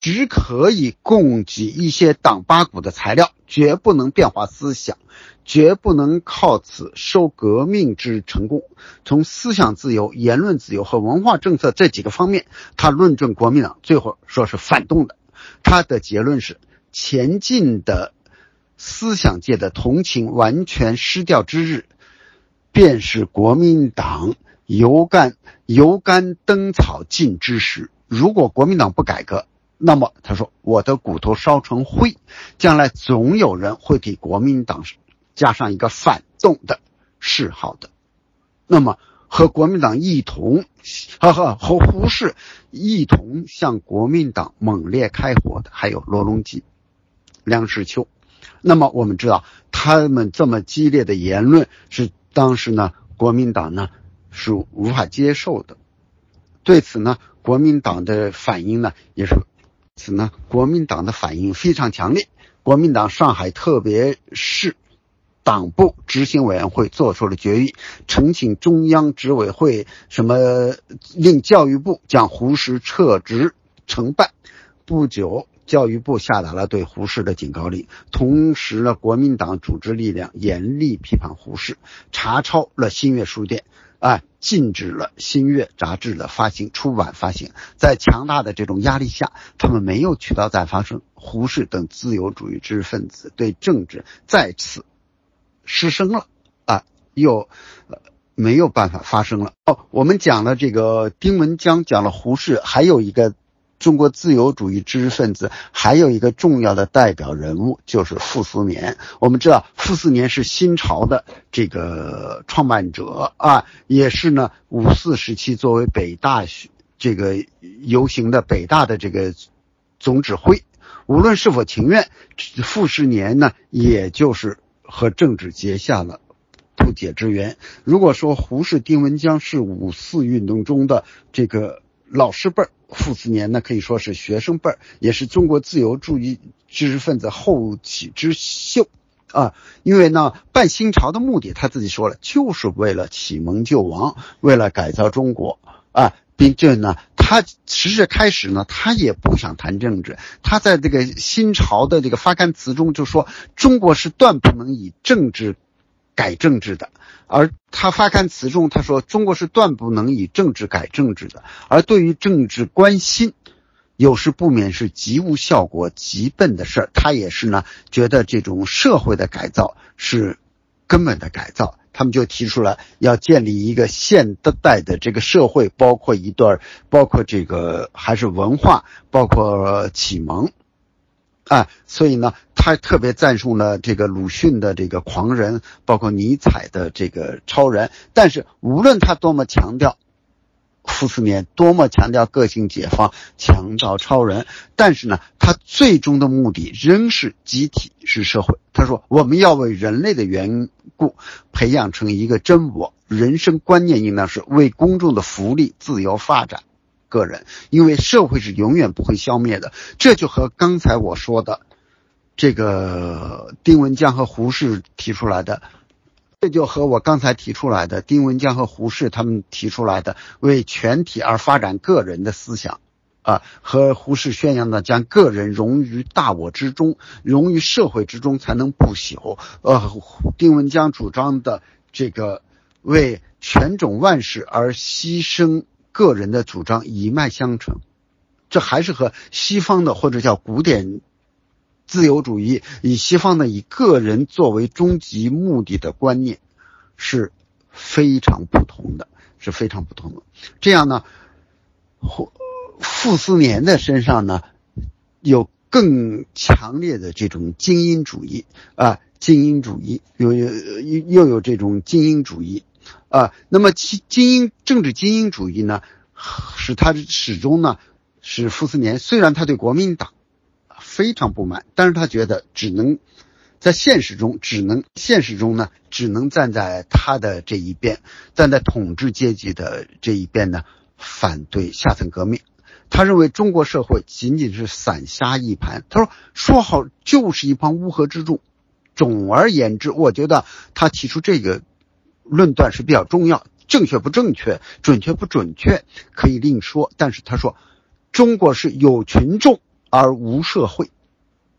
只可以供给一些党八股的材料，绝不能变化思想，绝不能靠此收革命之成功。从思想自由、言论自由和文化政策这几个方面，他论证国民党最后说是反动的。他的结论是前进的。思想界的同情完全失掉之日，便是国民党油干油干灯草尽之时。如果国民党不改革，那么他说我的骨头烧成灰，将来总有人会给国民党加上一个反动的谥号的。那么和国民党一同，呵呵和胡适一同向国民党猛烈开火的，还有罗隆基、梁实秋。那么我们知道，他们这么激烈的言论是当时呢国民党呢是无法接受的。对此呢，国民党的反应呢也是，此呢国民党的反应非常强烈。国民党上海特别市党部执行委员会做出了决议，呈请中央执委会什么令教育部将胡适撤职惩办。不久，教育部下达了对胡适的警告令，同时呢，国民党组织力量严厉批判胡适，查抄了新月书店，啊，禁止了新月杂志的发行、出版、发行。在强大的这种压力下，他们没有渠道再发声。胡适等自由主义知识分子对政治再次失声了，啊，又没有办法发声了。哦，我们讲了这个丁文江，讲了胡适，还有一个。中国自由主义知识分子还有一个重要的代表人物，就是傅斯年。我们知道，傅斯年是新潮的这个创办者啊，也是呢五四时期作为北大这个游行的北大的这个总指挥。无论是否情愿，傅斯年呢，也就是和政治结下了不解之缘。如果说胡适、丁文江是五四运动中的这个老师辈儿。傅斯年呢，可以说是学生辈儿，也是中国自由主义知识分子后起之秀啊。因为呢，办新潮的目的，他自己说了，就是为了启蒙救亡，为了改造中国啊。并且呢，他实质开始呢，他也不想谈政治。他在这个新潮的这个发刊词中就说，中国是断不能以政治改政治的。而他发刊词中，他说：“中国是断不能以政治改政治的。而对于政治关心，有时不免是极无效果、极笨的事儿。他也是呢，觉得这种社会的改造是根本的改造。他们就提出了要建立一个现代的这个社会，包括一段，包括这个还是文化，包括启蒙。”啊，所以呢，他特别赞颂了这个鲁迅的这个狂人，包括尼采的这个超人。但是，无论他多么强调傅斯年，多么强调个性解放，强调超人，但是呢，他最终的目的仍是集体是社会。他说，我们要为人类的缘故，培养成一个真我。人生观念应当是为公众的福利、自由发展。个人，因为社会是永远不会消灭的，这就和刚才我说的这个丁文江和胡适提出来的，这就和我刚才提出来的丁文江和胡适他们提出来的为全体而发展个人的思想，啊，和胡适宣扬的将个人融于大我之中，融于社会之中才能不朽，呃，丁文江主张的这个为全种万世而牺牲。个人的主张一脉相承，这还是和西方的或者叫古典自由主义以西方的以个人作为终极目的的观念是非常不同的，是非常不同的。这样呢，傅傅斯年的身上呢有更强烈的这种精英主义啊，精英主义有有又有这种精英主义。啊，那么其精英政治精英主义呢，使他始终呢，是傅斯年虽然他对国民党非常不满，但是他觉得只能在现实中只能现实中呢，只能站在他的这一边，站在统治阶级的这一边呢，反对下层革命。他认为中国社会仅仅是散沙一盘。他说说好就是一帮乌合之众。总而言之，我觉得他提出这个。论断是比较重要，正确不正确，准确不准确，可以另说。但是他说，中国是有群众而无社会，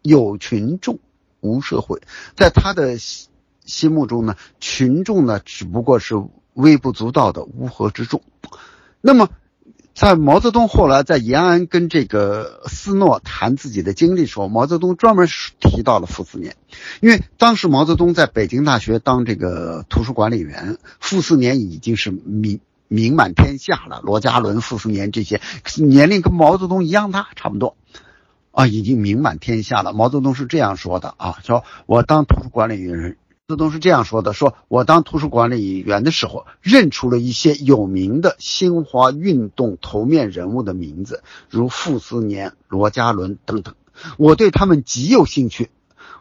有群众无社会，在他的心目中呢，群众呢只不过是微不足道的乌合之众。那么。在毛泽东后来在延安跟这个斯诺谈自己的经历时候，毛泽东专门提到了傅斯年，因为当时毛泽东在北京大学当这个图书管理员，傅斯年已经是名名满天下了。罗家伦、傅斯年这些年龄跟毛泽东一样大，差不多，啊，已经名满天下了。毛泽东是这样说的啊，说我当图书管理员。毛泽东是这样说的：说我当图书管理员的时候，认出了一些有名的新华运动头面人物的名字，如傅斯年、罗家伦等等。我对他们极有兴趣，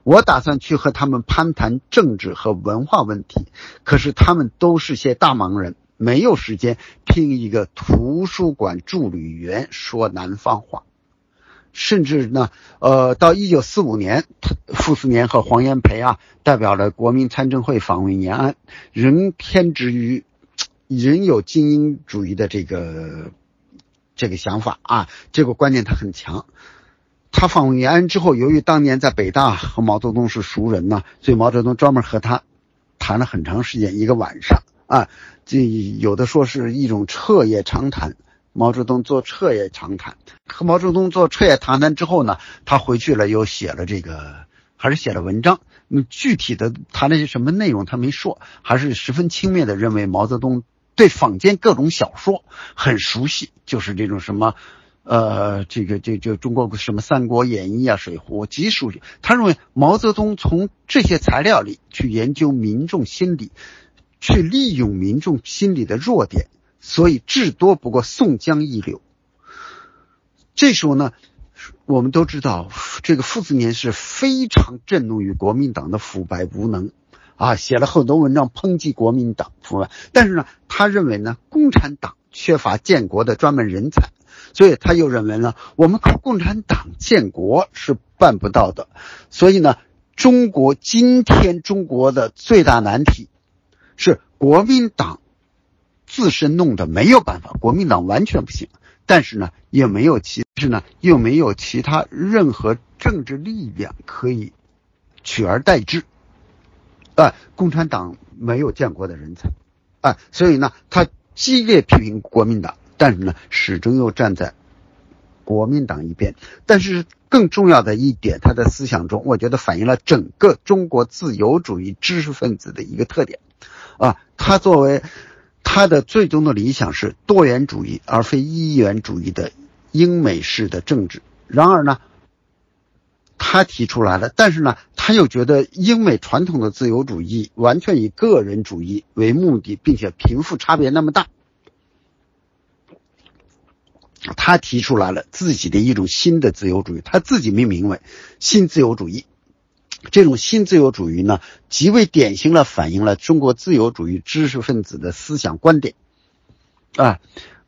我打算去和他们攀谈政治和文化问题。可是他们都是些大忙人，没有时间听一个图书馆助理员说南方话。甚至呢，呃，到一九四五年，傅斯年和黄炎培啊，代表了国民参政会访问延安，仍偏执于，仍有精英主义的这个这个想法啊，这个观念他很强。他访问延安之后，由于当年在北大和毛泽东是熟人呢，所以毛泽东专门和他谈了很长时间，一个晚上啊，这有的说是一种彻夜长谈。毛泽东做彻夜长谈，和毛泽东做彻夜长谈之后呢，他回去了又写了这个，还是写了文章。那具体的谈了些什么内容他没说，还是十分轻蔑的认为毛泽东对坊间各种小说很熟悉，就是这种什么，呃，这个这就中国什么《三国演义》啊，《水浒》极熟悉。他认为毛泽东从这些材料里去研究民众心理，去利用民众心理的弱点。所以至多不过宋江一流。这时候呢，我们都知道这个傅斯年是非常震怒于国民党的腐败无能啊，写了很多文章抨击国民党腐败。但是呢，他认为呢，共产党缺乏建国的专门人才，所以他又认为呢，我们靠共产党建国是办不到的。所以呢，中国今天中国的最大难题是国民党。自身弄得没有办法，国民党完全不行，但是呢，也没有其是呢，又没有其他任何政治力量可以取而代之。啊，共产党没有建国的人才，啊，所以呢，他激烈批评国民党，但是呢，始终又站在国民党一边。但是更重要的一点，他的思想中，我觉得反映了整个中国自由主义知识分子的一个特点。啊，他作为。他的最终的理想是多元主义，而非一元主义的英美式的政治。然而呢，他提出来了，但是呢，他又觉得英美传统的自由主义完全以个人主义为目的，并且贫富差别那么大。他提出来了自己的一种新的自由主义，他自己命名为新自由主义。这种新自由主义呢，极为典型的反映了中国自由主义知识分子的思想观点。啊，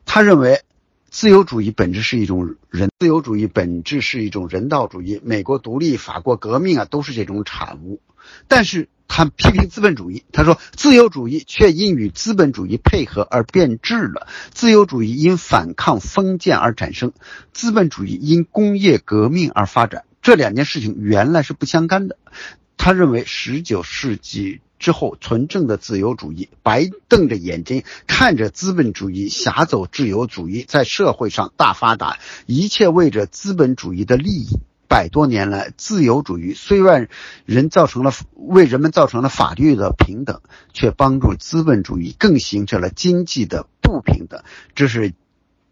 他认为自由主义本质是一种人，自由主义本质是一种人道主义。美国独立、法国革命啊，都是这种产物。但是他批评资本主义，他说自由主义却因与资本主义配合而变质了。自由主义因反抗封建而产生，资本主义因工业革命而发展。这两件事情原来是不相干的。他认为，十九世纪之后，纯正的自由主义白瞪着眼睛看着资本主义挟走自由主义在社会上大发达，一切为着资本主义的利益。百多年来，自由主义虽然人造成了为人们造成了法律的平等，却帮助资本主义更形成了经济的不平等。这是。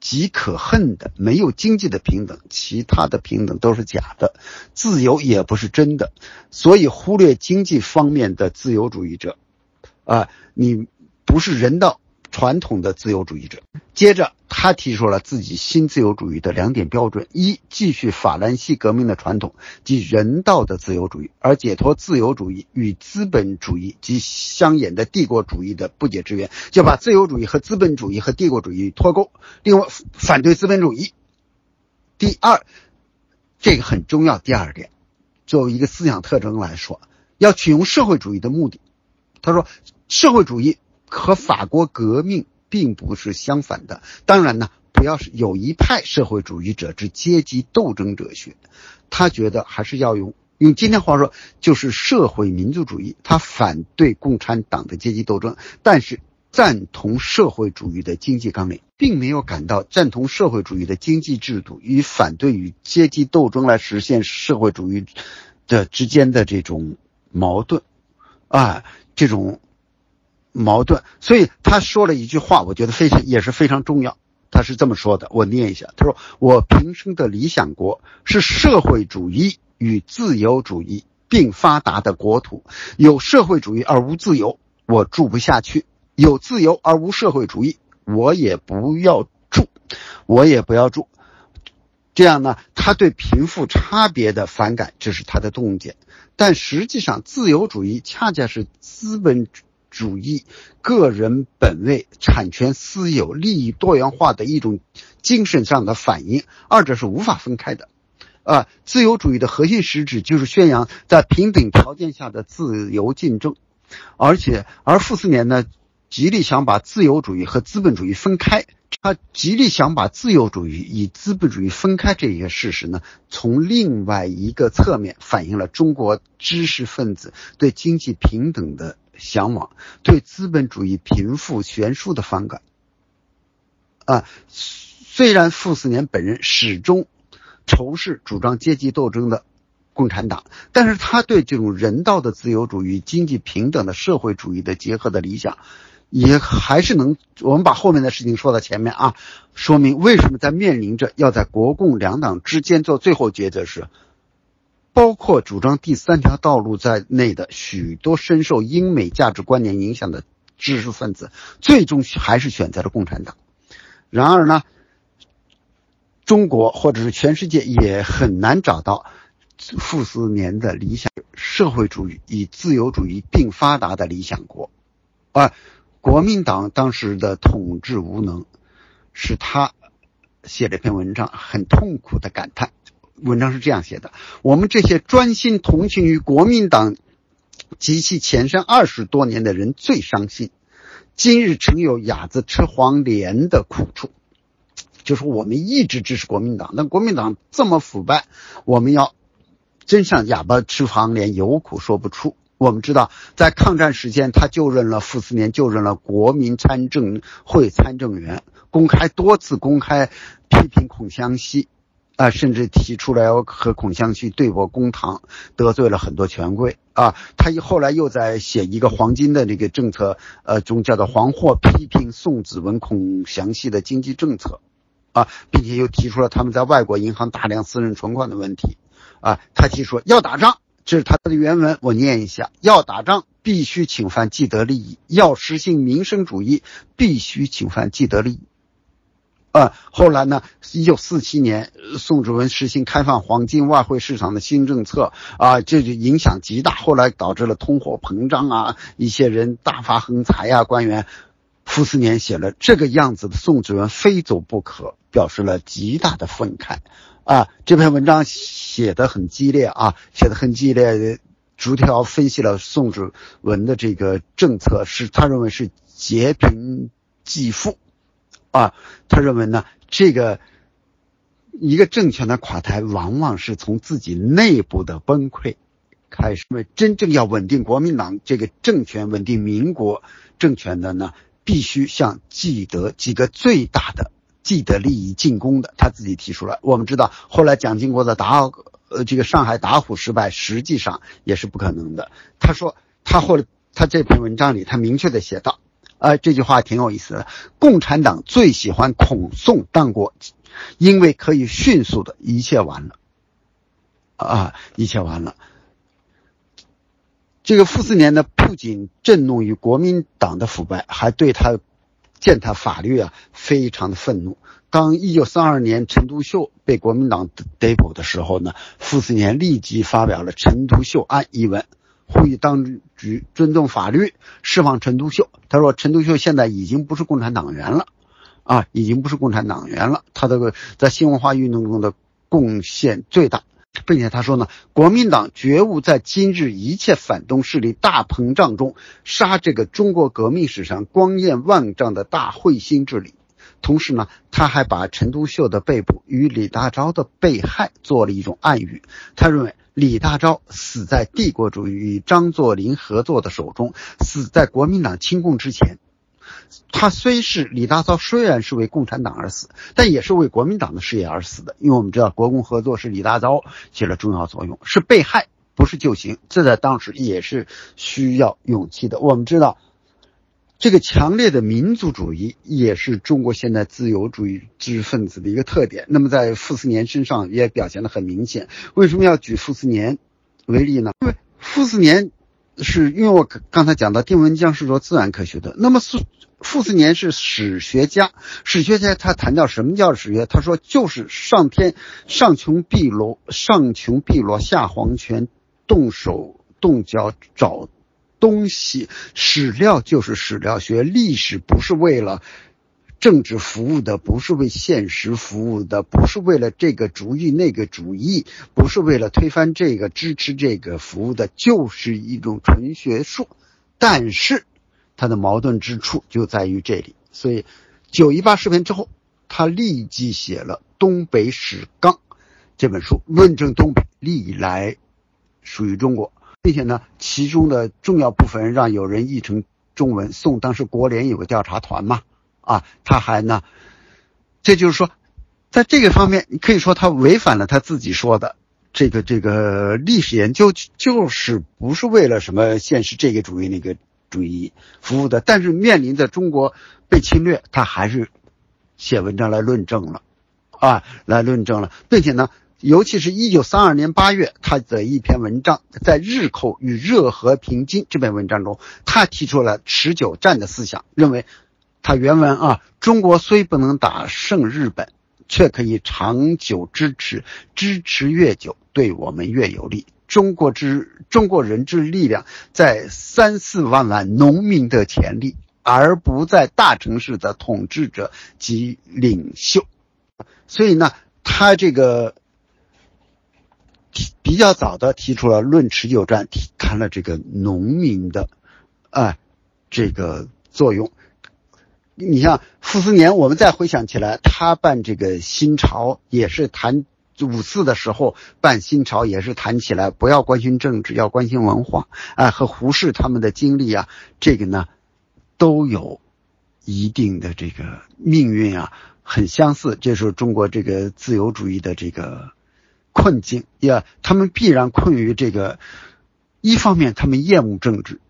极可恨的，没有经济的平等，其他的平等都是假的，自由也不是真的，所以忽略经济方面的自由主义者，啊，你不是人道。传统的自由主义者，接着他提出了自己新自由主义的两点标准：一，继续法兰西革命的传统，即人道的自由主义，而解脱自由主义与资本主义及相沿的帝国主义的不解之缘，就把自由主义和资本主义和帝国主义脱钩。另外，反对资本主义。第二，这个很重要。第二点，作为一个思想特征来说，要取用社会主义的目的。他说，社会主义。和法国革命并不是相反的。当然呢，不要是有一派社会主义者之阶级斗争哲学，他觉得还是要用用今天话说，就是社会民族主义。他反对共产党的阶级斗争，但是赞同社会主义的经济纲领，并没有感到赞同社会主义的经济制度与反对与阶级斗争来实现社会主义的之间的这种矛盾啊，这种。矛盾，所以他说了一句话，我觉得非常也是非常重要。他是这么说的，我念一下。他说：“我平生的理想国是社会主义与自由主义并发达的国土。有社会主义而无自由，我住不下去；有自由而无社会主义，我也不要住，我也不要住。这样呢，他对贫富差别的反感，这是他的洞见。但实际上，自由主义恰恰是资本。”主义、个人本位、产权私有、利益多元化的一种精神上的反应，二者是无法分开的。啊，自由主义的核心实质就是宣扬在平等条件下的自由竞争，而且而傅斯年呢，极力想把自由主义和资本主义分开。他极力想把自由主义与资本主义分开这一个事实呢，从另外一个侧面反映了中国知识分子对经济平等的向往，对资本主义贫富悬殊的反感。啊，虽然傅斯年本人始终仇视主张阶级斗争的共产党，但是他对这种人道的自由主义、经济平等的社会主义的结合的理想。也还是能，我们把后面的事情说到前面啊，说明为什么在面临着要在国共两党之间做最后抉择时，包括主张第三条道路在内的许多深受英美价值观念影响的知识分子，最终还是选择了共产党。然而呢，中国或者是全世界也很难找到傅斯年的理想社会主义与自由主义并发达的理想国，啊。国民党当时的统治无能，使他写了一篇文章，很痛苦的感叹。文章是这样写的：我们这些专心同情于国民党及其前身二十多年的人最伤心。今日曾有哑子吃黄连的苦处，就是我们一直支持国民党，那国民党这么腐败，我们要真像哑巴吃黄连，有苦说不出。我们知道，在抗战时间，他就任了傅斯年，就任了国民参政会参政员，公开多次公开批评孔祥熙，啊，甚至提出来要和孔祥熙对簿公堂，得罪了很多权贵啊。他后来又在写一个黄金的这个政策，呃，中叫做黄祸，批评宋子文、孔祥熙的经济政策，啊，并且又提出了他们在外国银行大量私人存款的问题，啊，他提出要打仗。这是他的原文，我念一下：要打仗必须侵犯既得利益，要实行民生主义必须侵犯既得利益。啊，后来呢？一九四七年，宋子文实行开放黄金外汇市场的新政策，啊，这就影响极大，后来导致了通货膨胀啊，一些人大发横财啊，官员。傅斯年写了这个样子的宋子文非走不可，表示了极大的愤慨。啊，这篇文章写的很激烈啊，写的很激烈，逐条分析了宋子文的这个政策，是他认为是劫贫济富，啊，他认为呢，这个一个政权的垮台，往往是从自己内部的崩溃开始。因为真正要稳定国民党这个政权，稳定民国政权的呢，必须向既得几个最大的。既得利益进攻的，他自己提出来。我们知道，后来蒋经国的打呃这个上海打虎失败，实际上也是不可能的。他说，他后来他这篇文章里，他明确的写道，呃，这句话挺有意思的。共产党最喜欢孔宋当国，因为可以迅速的一切完了，啊，一切完了。这个傅斯年呢，不仅震怒于国民党的腐败，还对他。践踏法律啊，非常的愤怒。当一九三二年陈独秀被国民党逮捕的时候呢，傅斯年立即发表了《陈独秀案》一文，呼吁当局尊重法律，释放陈独秀。他说，陈独秀现在已经不是共产党员了，啊，已经不是共产党员了。他这个在新文化运动中的贡献最大。并且他说呢，国民党觉悟在今日一切反动势力大膨胀中，杀这个中国革命史上光焰万丈的大彗星之理。同时呢，他还把陈独秀的被捕与李大钊的被害做了一种暗喻。他认为李大钊死在帝国主义与张作霖合作的手中，死在国民党亲共之前。他虽是李大钊，虽然是为共产党而死，但也是为国民党的事业而死的。因为我们知道国共合作是李大钊起了重要作用，是被害，不是救刑。这在当时也是需要勇气的。我们知道，这个强烈的民族主义也是中国现代自由主义知识分子的一个特点。那么在傅斯年身上也表现得很明显。为什么要举傅斯年为例呢？因为傅斯年是因为我刚才讲到丁文江是做自然科学的，那么是。傅斯年是史学家，史学家他谈到什么叫史学？他说就是上天上穷碧罗，上穷碧罗下黄泉，动手动脚找东西。史料就是史料学，历史不是为了政治服务的，不是为现实服务的，不是为了这个主义那个主义，不是为了推翻这个支持这个服务的，就是一种纯学术。但是，他的矛盾之处就在于这里。所以，九一八事变之后，他立即写了《东北史纲》这本书，论证东北历来属于中国，并且呢，其中的重要部分让有人译成中文，送当时国联有个调查团嘛。啊，他还呢，这就是说，在这个方面，你可以说他违反了他自己说的这个这个历史研究，就是不是为了什么现实这个主义那个主义服务的。但是面临着中国被侵略，他还是写文章来论证了，啊，来论证了，并且呢，尤其是一九三二年八月，他的一篇文章在《日寇与热河平津》这篇文章中，他提出了持久战的思想，认为。他原文啊，中国虽不能打胜日本，却可以长久支持，支持越久，对我们越有利。中国之中国人之力量，在三四万万农民的潜力，而不在大城市的统治者及领袖。所以呢，他这个提比较早的提出了论持久战，谈了这个农民的，啊，这个作用。你像傅斯年，我们再回想起来，他办这个新朝也是谈五四的时候办新朝，也是谈起来不要关心政治，要关心文化啊，和胡适他们的经历啊，这个呢都有一定的这个命运啊，很相似。这是中国这个自由主义的这个困境呀，他们必然困于这个一方面，他们厌恶政治，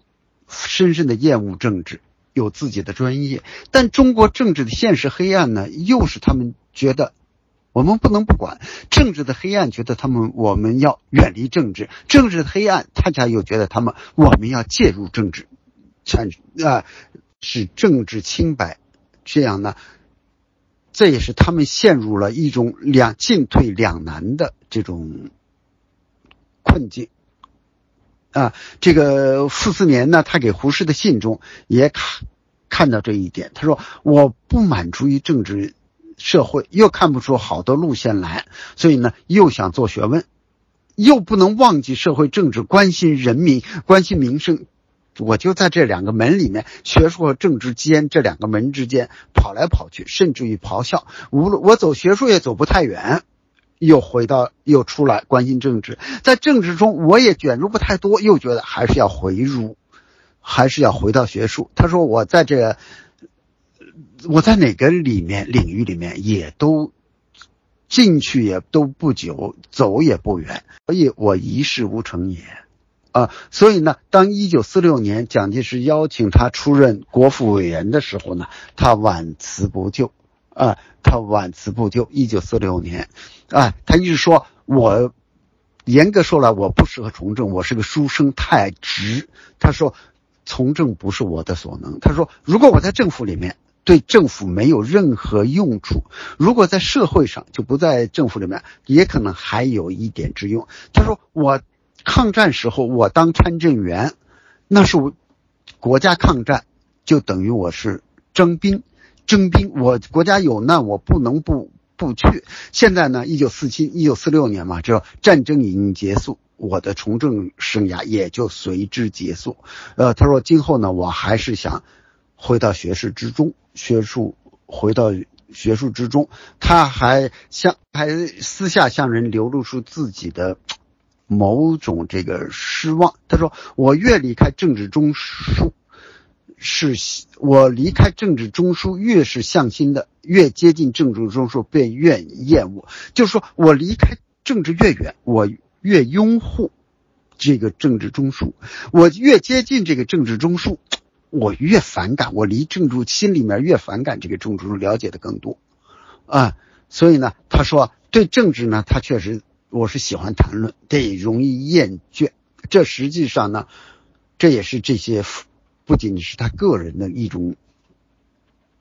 深深的厌恶政治。有自己的专业，但中国政治的现实黑暗呢，又是他们觉得我们不能不管政治的黑暗，觉得他们我们要远离政治，政治的黑暗，大家又觉得他们我们要介入政治，产啊使政治清白，这样呢，这也是他们陷入了一种两进退两难的这种困境。啊，这个傅斯年呢，他给胡适的信中也看看到这一点。他说：“我不满足于政治社会，又看不出好多路线来，所以呢，又想做学问，又不能忘记社会政治，关心人民，关心民生。我就在这两个门里面，学术和政治间这两个门之间跑来跑去，甚至于咆哮。无论我走学术也走不太远。”又回到又出来关心政治，在政治中我也卷入不太多，又觉得还是要回入，还是要回到学术。他说我在这，我在哪个里面领域里面也都进去也都不久，走也不远，所以我一事无成也啊。所以呢，当一九四六年蒋介石邀请他出任国府委员的时候呢，他婉辞不就。啊，他婉辞不就。一九四六年，啊，他一直说，我严格说来，我不适合从政，我是个书生，太直。他说，从政不是我的所能。他说，如果我在政府里面，对政府没有任何用处；如果在社会上，就不在政府里面，也可能还有一点之用。他说，我抗战时候，我当参政员，那是我国家抗战，就等于我是征兵。征兵，我国家有难，我不能不不去。现在呢，一九四七、一九四六年嘛，这战争已经结束，我的从政生涯也就随之结束。呃，他说今后呢，我还是想回到学士之中，学术回到学术之中。他还向还私下向人流露出自己的某种这个失望。他说，我越离开政治中枢。是我离开政治中枢，越是向心的，越接近政治中枢，便越厌恶。就是说我离开政治越远，我越拥护这个政治中枢；我越接近这个政治中枢，我越反感。我离政治心里面越反感这个政治了解的更多啊。所以呢，他说对政治呢，他确实我是喜欢谈论，这也容易厌倦。这实际上呢，这也是这些。不仅仅是他个人的一种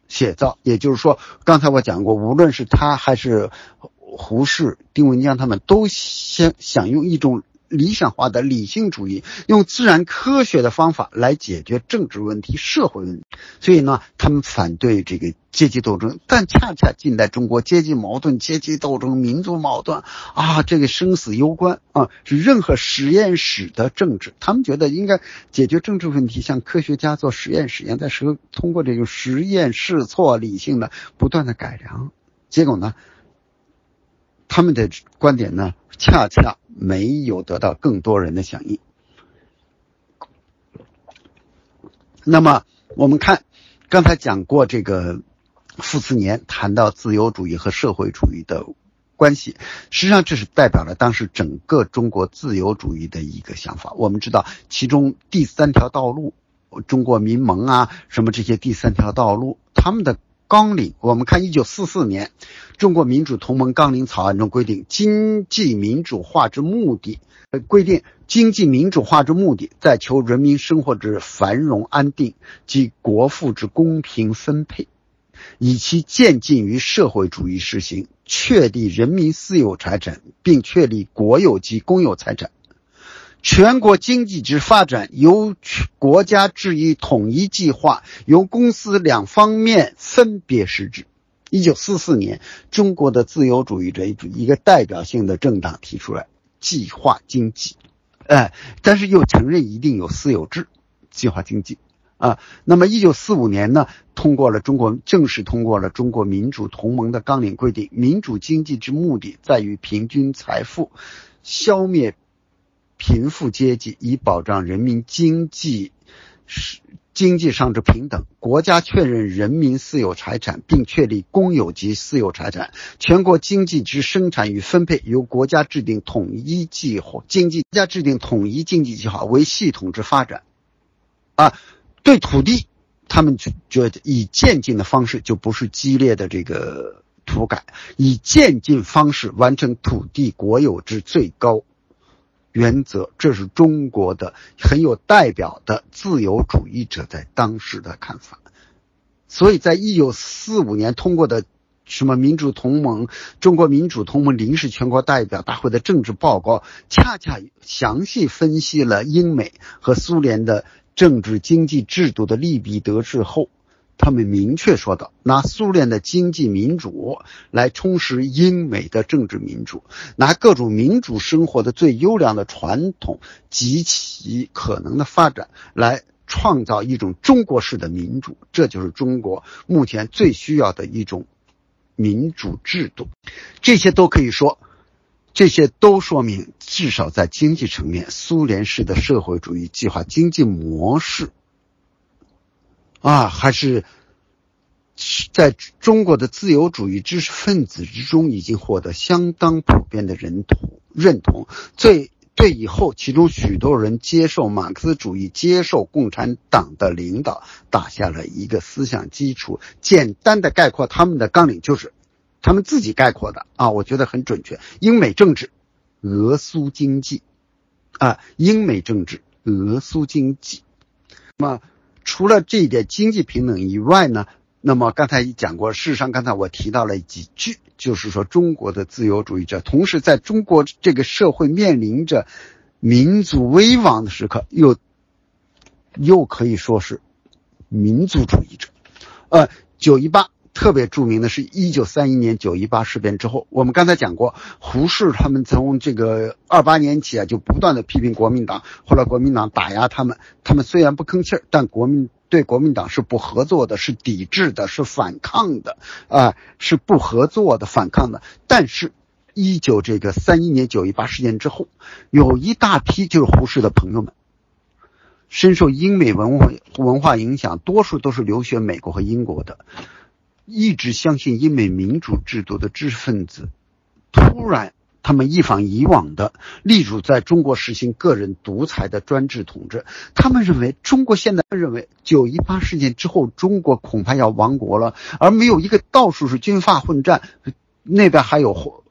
写照，也就是说，刚才我讲过，无论是他还是胡适、丁文江，他们都想想用一种理想化的理性主义，用自然科学的方法来解决政治问题、社会问题。所以呢，他们反对这个阶级斗争。但恰恰近代中国阶级矛盾、阶级斗争、民族矛盾啊，这个生死攸关啊，是任何实验室的政治。他们觉得应该解决政治问题，像科学家做实验实验，在时通过这种实验试错、理性的不断的改良。结果呢？他们的观点呢，恰恰没有得到更多人的响应。那么，我们看刚才讲过这个傅斯年谈到自由主义和社会主义的关系，实际上这是代表了当时整个中国自由主义的一个想法。我们知道，其中第三条道路，中国民盟啊，什么这些第三条道路，他们的。纲领，我们看一九四四年《中国民主同盟纲领草案》中规定，经济民主化之目的，呃规定经济民主化之目的，在求人民生活之繁荣安定及国富之公平分配，以其渐进于社会主义实行，确立人民私有财产，并确立国有及公有财产。全国经济之发展由国家制于统一计划，由公司两方面分别实施。一九四四年，中国的自由主义者一个代表性的政党提出来计划经济，哎，但是又承认一定有私有制，计划经济啊。那么一九四五年呢，通过了中国正式通过了中国民主同盟的纲领，规定民主经济之目的在于平均财富，消灭。贫富阶级以保障人民经济是经济上之平等。国家确认人民私有财产，并确立公有及私有财产。全国经济之生产与分配由国家制定统一计划，经济国家制定统一经济计划为系统之发展。啊，对土地，他们觉得以渐进的方式，就不是激烈的这个土改，以渐进方式完成土地国有制最高。原则，这是中国的很有代表的自由主义者在当时的看法。所以在一九四五年通过的什么民主同盟、中国民主同盟临时全国代表大会的政治报告，恰恰详细分析了英美和苏联的政治经济制度的利弊得失后。他们明确说道：“拿苏联的经济民主来充实英美的政治民主，拿各种民主生活的最优良的传统及其可能的发展来创造一种中国式的民主，这就是中国目前最需要的一种民主制度。这些都可以说，这些都说明，至少在经济层面，苏联式的社会主义计划经济模式。”啊，还是在中国的自由主义知识分子之中已经获得相当普遍的认同。认同，最对以后其中许多人接受马克思主义、接受共产党的领导打下了一个思想基础。简单的概括他们的纲领就是他们自己概括的啊，我觉得很准确。英美政治，俄苏经济，啊，英美政治，俄苏经济，那么。除了这一点经济平等以外呢，那么刚才也讲过，事实上刚才我提到了几句，就是说中国的自由主义者，同时在中国这个社会面临着民族危亡的时刻，又又可以说是民族主义者。呃，九一八。特别著名的是，一九三一年九一八事变之后，我们刚才讲过，胡适他们从这个二八年起啊，就不断的批评国民党，后来国民党打压他们，他们虽然不吭气儿，但国民对国民党是不合作的，是抵制的，是反抗的，啊，是不合作的，反抗的。但是，一九这个三一年九一八事件之后，有一大批就是胡适的朋友们，深受英美文化文化影响，多数都是留学美国和英国的。一直相信英美民主制度的知识分子，突然他们一反以往的力主在中国实行个人独裁的专制统治。他们认为中国现在认为九一八事件之后，中国恐怕要亡国了，而没有一个到处是军阀混战，那边还有红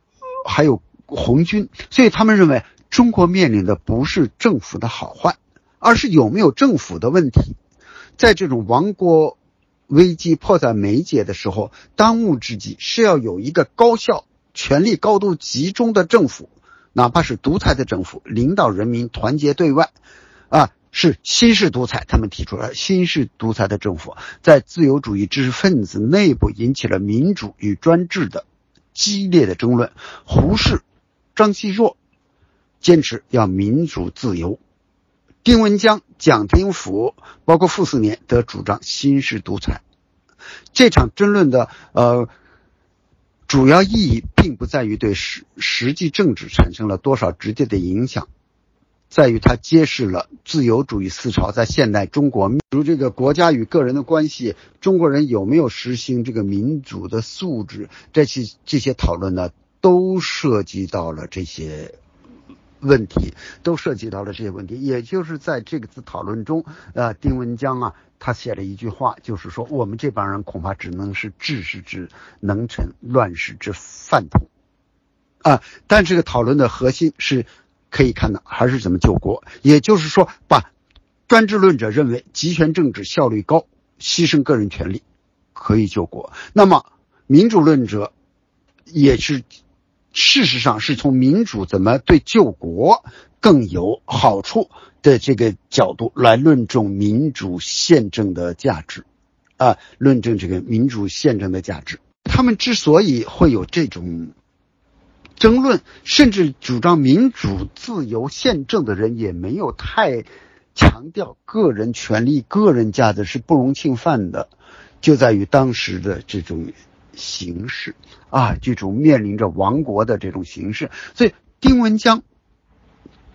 还有红军，所以他们认为中国面临的不是政府的好坏，而是有没有政府的问题。在这种亡国。危机迫在眉睫的时候，当务之急是要有一个高效、权力高度集中的政府哪怕是独裁的政府，领导人民团结对外，啊，是新式独裁。他们提出了新式独裁的政府，在自由主义知识分子内部引起了民主与专制的激烈的争论。胡适、张奚若坚持要民主自由，丁文江、蒋廷甫，包括傅斯年，则主张新式独裁。这场争论的呃。主要意义并不在于对实实际政治产生了多少直接的影响，在于它揭示了自由主义思潮在现代中国，如这个国家与个人的关系，中国人有没有实行这个民主的素质，这些这些讨论呢，都涉及到了这些。问题都涉及到了这些问题，也就是在这个次讨论中，呃，丁文江啊，他写了一句话，就是说我们这帮人恐怕只能是治世之能臣，乱世之饭桶啊。但这个讨论的核心是可以看到还是怎么救国，也就是说，把专制论者认为集权政治效率高，牺牲个人权利可以救国，那么民主论者也是。事实上，是从民主怎么对救国更有好处的这个角度来论证民主宪政的价值，啊，论证这个民主宪政的价值。他们之所以会有这种争论，甚至主张民主自由宪政的人，也没有太强调个人权利、个人价值是不容侵犯的，就在于当时的这种。形势啊，这种面临着亡国的这种形势，所以丁文江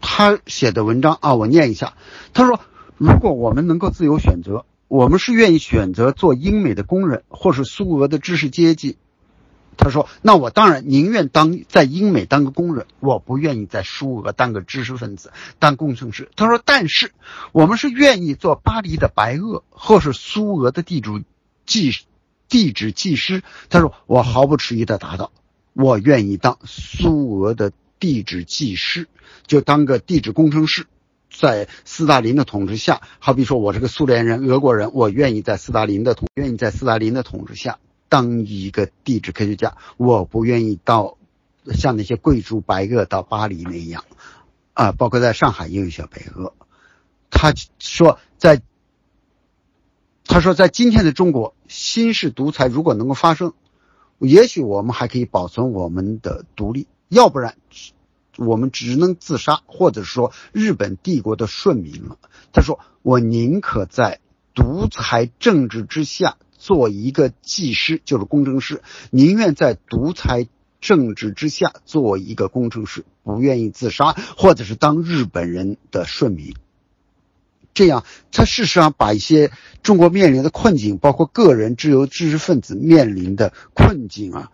他写的文章啊，我念一下。他说：“如果我们能够自由选择，我们是愿意选择做英美的工人，或是苏俄的知识阶级。”他说：“那我当然宁愿当在英美当个工人，我不愿意在苏俄当个知识分子、当工程师。”他说：“但是我们是愿意做巴黎的白俄，或是苏俄的地主技。”地质技师，他说：“我毫不迟疑的答道，我愿意当苏俄的地质技师，就当个地质工程师，在斯大林的统治下，好比说我是个苏联人、俄国人，我愿意在斯大林的统，愿意在斯大林的统治下当一个地质科学家，我不愿意到像那些贵族白俄到巴黎那样，啊，包括在上海也有一些白俄。”他说在。他说，在今天的中国，新式独裁如果能够发生，也许我们还可以保存我们的独立；要不然，我们只能自杀，或者说日本帝国的顺民了。他说：“我宁可在独裁政治之下做一个技师，就是工程师，宁愿在独裁政治之下做一个工程师，不愿意自杀，或者是当日本人的顺民。”这样，他事实上把一些中国面临的困境，包括个人自由知识分子面临的困境啊，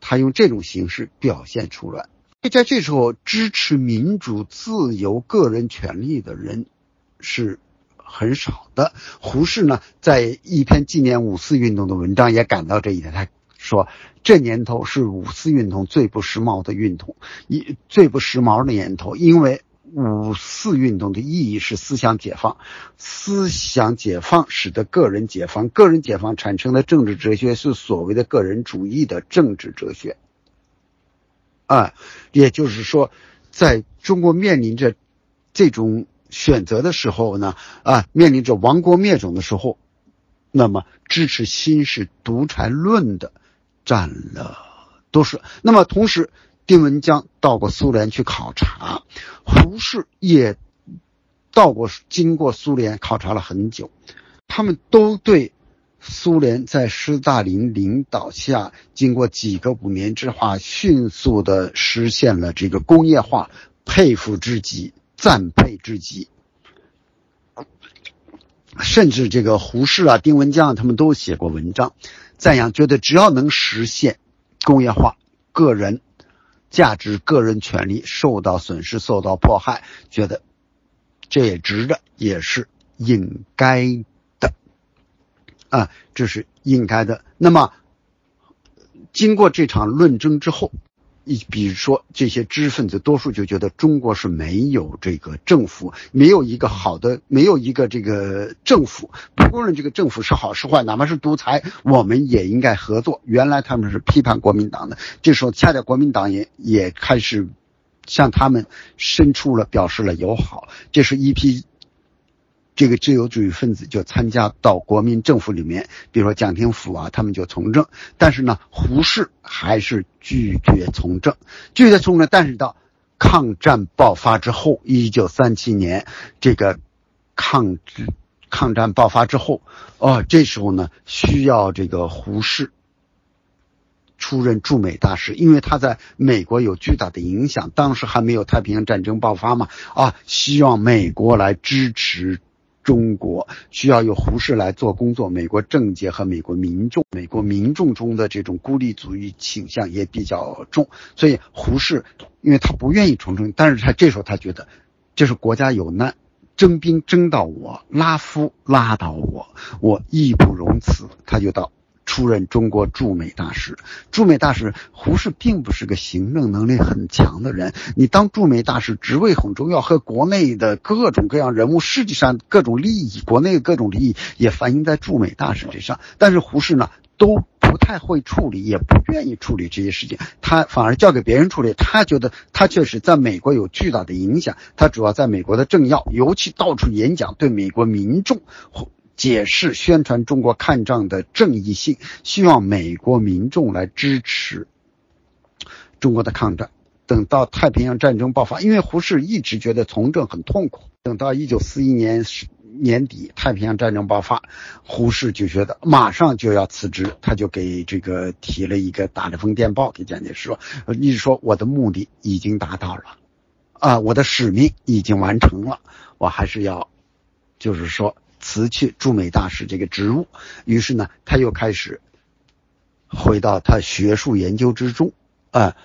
他用这种形式表现出来。在这时候，支持民主、自由、个人权利的人是很少的。胡适呢，在一篇纪念五四运动的文章也感到这一点，他说：“这年头是五四运动最不时髦的运动，一最不时髦的年头，因为。”五四运动的意义是思想解放，思想解放使得个人解放，个人解放产生的政治哲学是所谓的个人主义的政治哲学。啊，也就是说，在中国面临着这种选择的时候呢，啊，面临着亡国灭种的时候，那么支持新式独裁论的占了多数。那么同时。丁文江到过苏联去考察，胡适也到过，经过苏联考察了很久，他们都对苏联在斯大林领导下，经过几个五年之后，迅速的实现了这个工业化，佩服之极，赞佩之极。甚至这个胡适啊、丁文江他们都写过文章，赞扬，觉得只要能实现工业化，个人。价值、个人权利受到损失、受到迫害，觉得这也值得，也是应该的啊，这是应该的。那么，经过这场论争之后。一比如说，这些知识分子多数就觉得中国是没有这个政府，没有一个好的，没有一个这个政府。不论这个政府是好是坏，哪怕是独裁，我们也应该合作。原来他们是批判国民党的，这时候恰恰国民党也也开始向他们伸出了表示了友好。这是一批这个自由主义分子就参加到国民政府里面，比如说蒋廷甫啊，他们就从政。但是呢，胡适还是拒绝从政，拒绝从政。但是到抗战爆发之后，一九三七年这个抗战抗战爆发之后，哦，这时候呢需要这个胡适。出任驻美大使，因为他在美国有巨大的影响。当时还没有太平洋战争爆发嘛，啊，希望美国来支持中国，需要有胡适来做工作。美国政界和美国民众，美国民众中的这种孤立主义倾向也比较重，所以胡适，因为他不愿意从政，但是他这时候他觉得，这是国家有难，征兵征到我，拉夫拉到我，我义不容辞，他就到。出任中国驻美大使，驻美大使胡适并不是个行政能力很强的人。你当驻美大使职位很重要，和国内的各种各样人物，实际上各种利益，国内各种利益也反映在驻美大使之上。但是胡适呢，都不太会处理，也不愿意处理这些事情，他反而交给别人处理。他觉得他确实在美国有巨大的影响，他主要在美国的政要，尤其到处演讲，对美国民众。解释宣传中国抗战的正义性，希望美国民众来支持中国的抗战。等到太平洋战争爆发，因为胡适一直觉得从政很痛苦。等到一九四一年年底，太平洋战争爆发，胡适就觉得马上就要辞职，他就给这个提了一个打了封电报给蒋介石说：“一直说我的目的已经达到了，啊，我的使命已经完成了，我还是要，就是说。”辞去驻美大使这个职务，于是呢，他又开始回到他学术研究之中，啊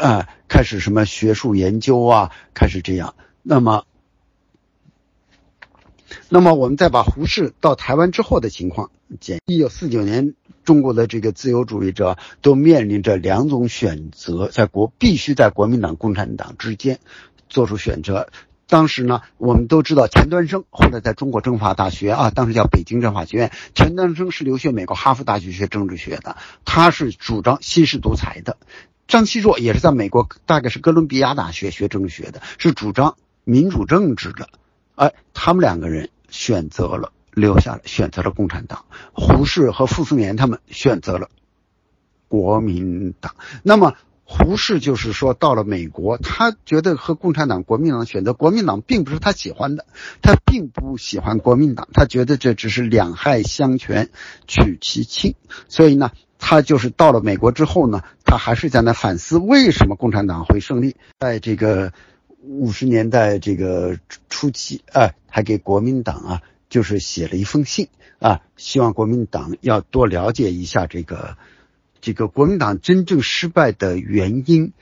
啊，开始什么学术研究啊，开始这样。那么，那么我们再把胡适到台湾之后的情况简。一九四九年，中国的这个自由主义者都面临着两种选择，在国必须在国民党、共产党之间做出选择。当时呢，我们都知道钱端生后来在中国政法大学啊，当时叫北京政法学院。钱端生是留学美国哈佛大学学政治学的，他是主张新式独裁的。张奚若也是在美国，大概是哥伦比亚大学学政治学的，是主张民主政治的。哎，他们两个人选择了留下了，选择了共产党。胡适和傅斯年他们选择了国民党。那么。胡适就是说，到了美国，他觉得和共产党、国民党选择国民党并不是他喜欢的，他并不喜欢国民党，他觉得这只是两害相权取其轻，所以呢，他就是到了美国之后呢，他还是在那反思为什么共产党会胜利。在这个五十年代这个初期啊，还给国民党啊，就是写了一封信啊，希望国民党要多了解一下这个。这个国民党真正失败的原因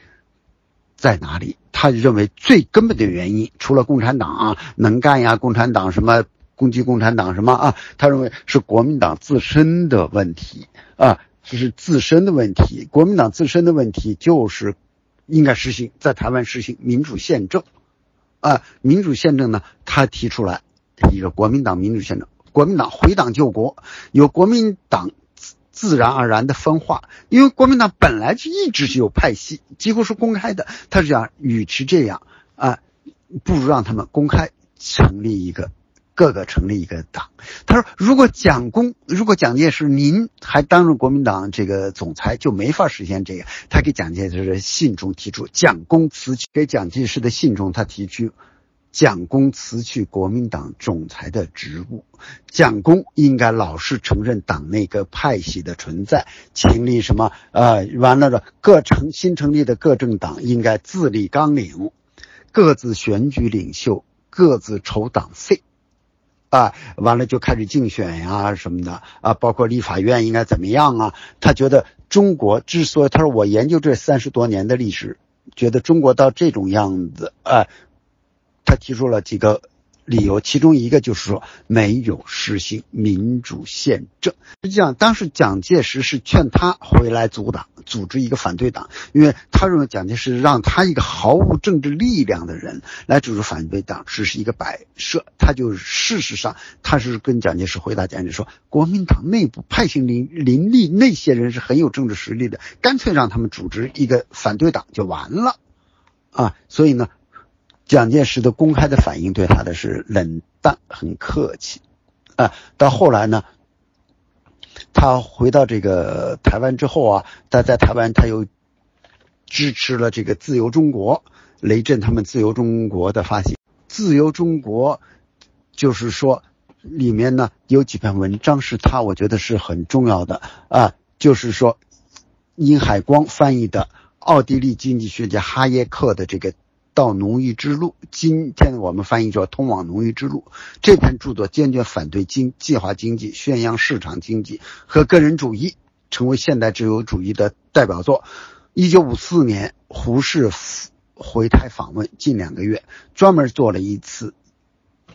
在哪里？他认为最根本的原因，除了共产党啊能干呀，共产党什么攻击共产党什么啊，他认为是国民党自身的问题啊，这是自身的问题。国民党自身的问题就是应该实行在台湾实行民主宪政啊，民主宪政呢，他提出来一个国民党民主宪政，国民党回党救国，由国民党。自然而然的分化，因为国民党本来就一直是有派系，几乎是公开的。他是讲，与其这样啊，不如让他们公开成立一个，各个成立一个党。他说，如果蒋公，如果蒋介石您还担任国民党这个总裁，就没法实现这个。他给蒋介石的信中提出，蒋公辞去给蒋介石的信中，他提出。蒋公辞去国民党总裁的职务，蒋公应该老实承认党内各派系的存在，成立什么？呃，完了的各成新成立的各政党应该自立纲领，各自选举领袖，各自筹党费，啊，完了就开始竞选呀什么的啊，包括立法院应该怎么样啊？他觉得中国之所以他说我研究这三十多年的历史，觉得中国到这种样子啊。他提出了几个理由，其中一个就是说没有实行民主宪政。实际上，当时蒋介石是劝他回来组党，组织一个反对党，因为他认为蒋介石让他一个毫无政治力量的人来组织反对党，只是一个摆设。他就事实上，他是跟蒋介石回答蒋介石说，国民党内部派系林林立，那些人是很有政治实力的，干脆让他们组织一个反对党就完了。啊，所以呢，蒋介石的公开的反应对他的是冷淡，很客气，啊，到后来呢，他回到这个台湾之后啊，他在台湾他又支持了这个自由中国，雷震他们自由中国的发行，自由中国就是说里面呢有几篇文章是他我觉得是很重要的啊，就是说殷海光翻译的。奥地利经济学家哈耶克的这个《到奴役之路》，今天我们翻译叫《通往奴役之路》这篇著作，坚决反对经计划经济，宣扬市场经济和个人主义，成为现代自由主义的代表作。一九五四年，胡适回台访问近两个月，专门做了一次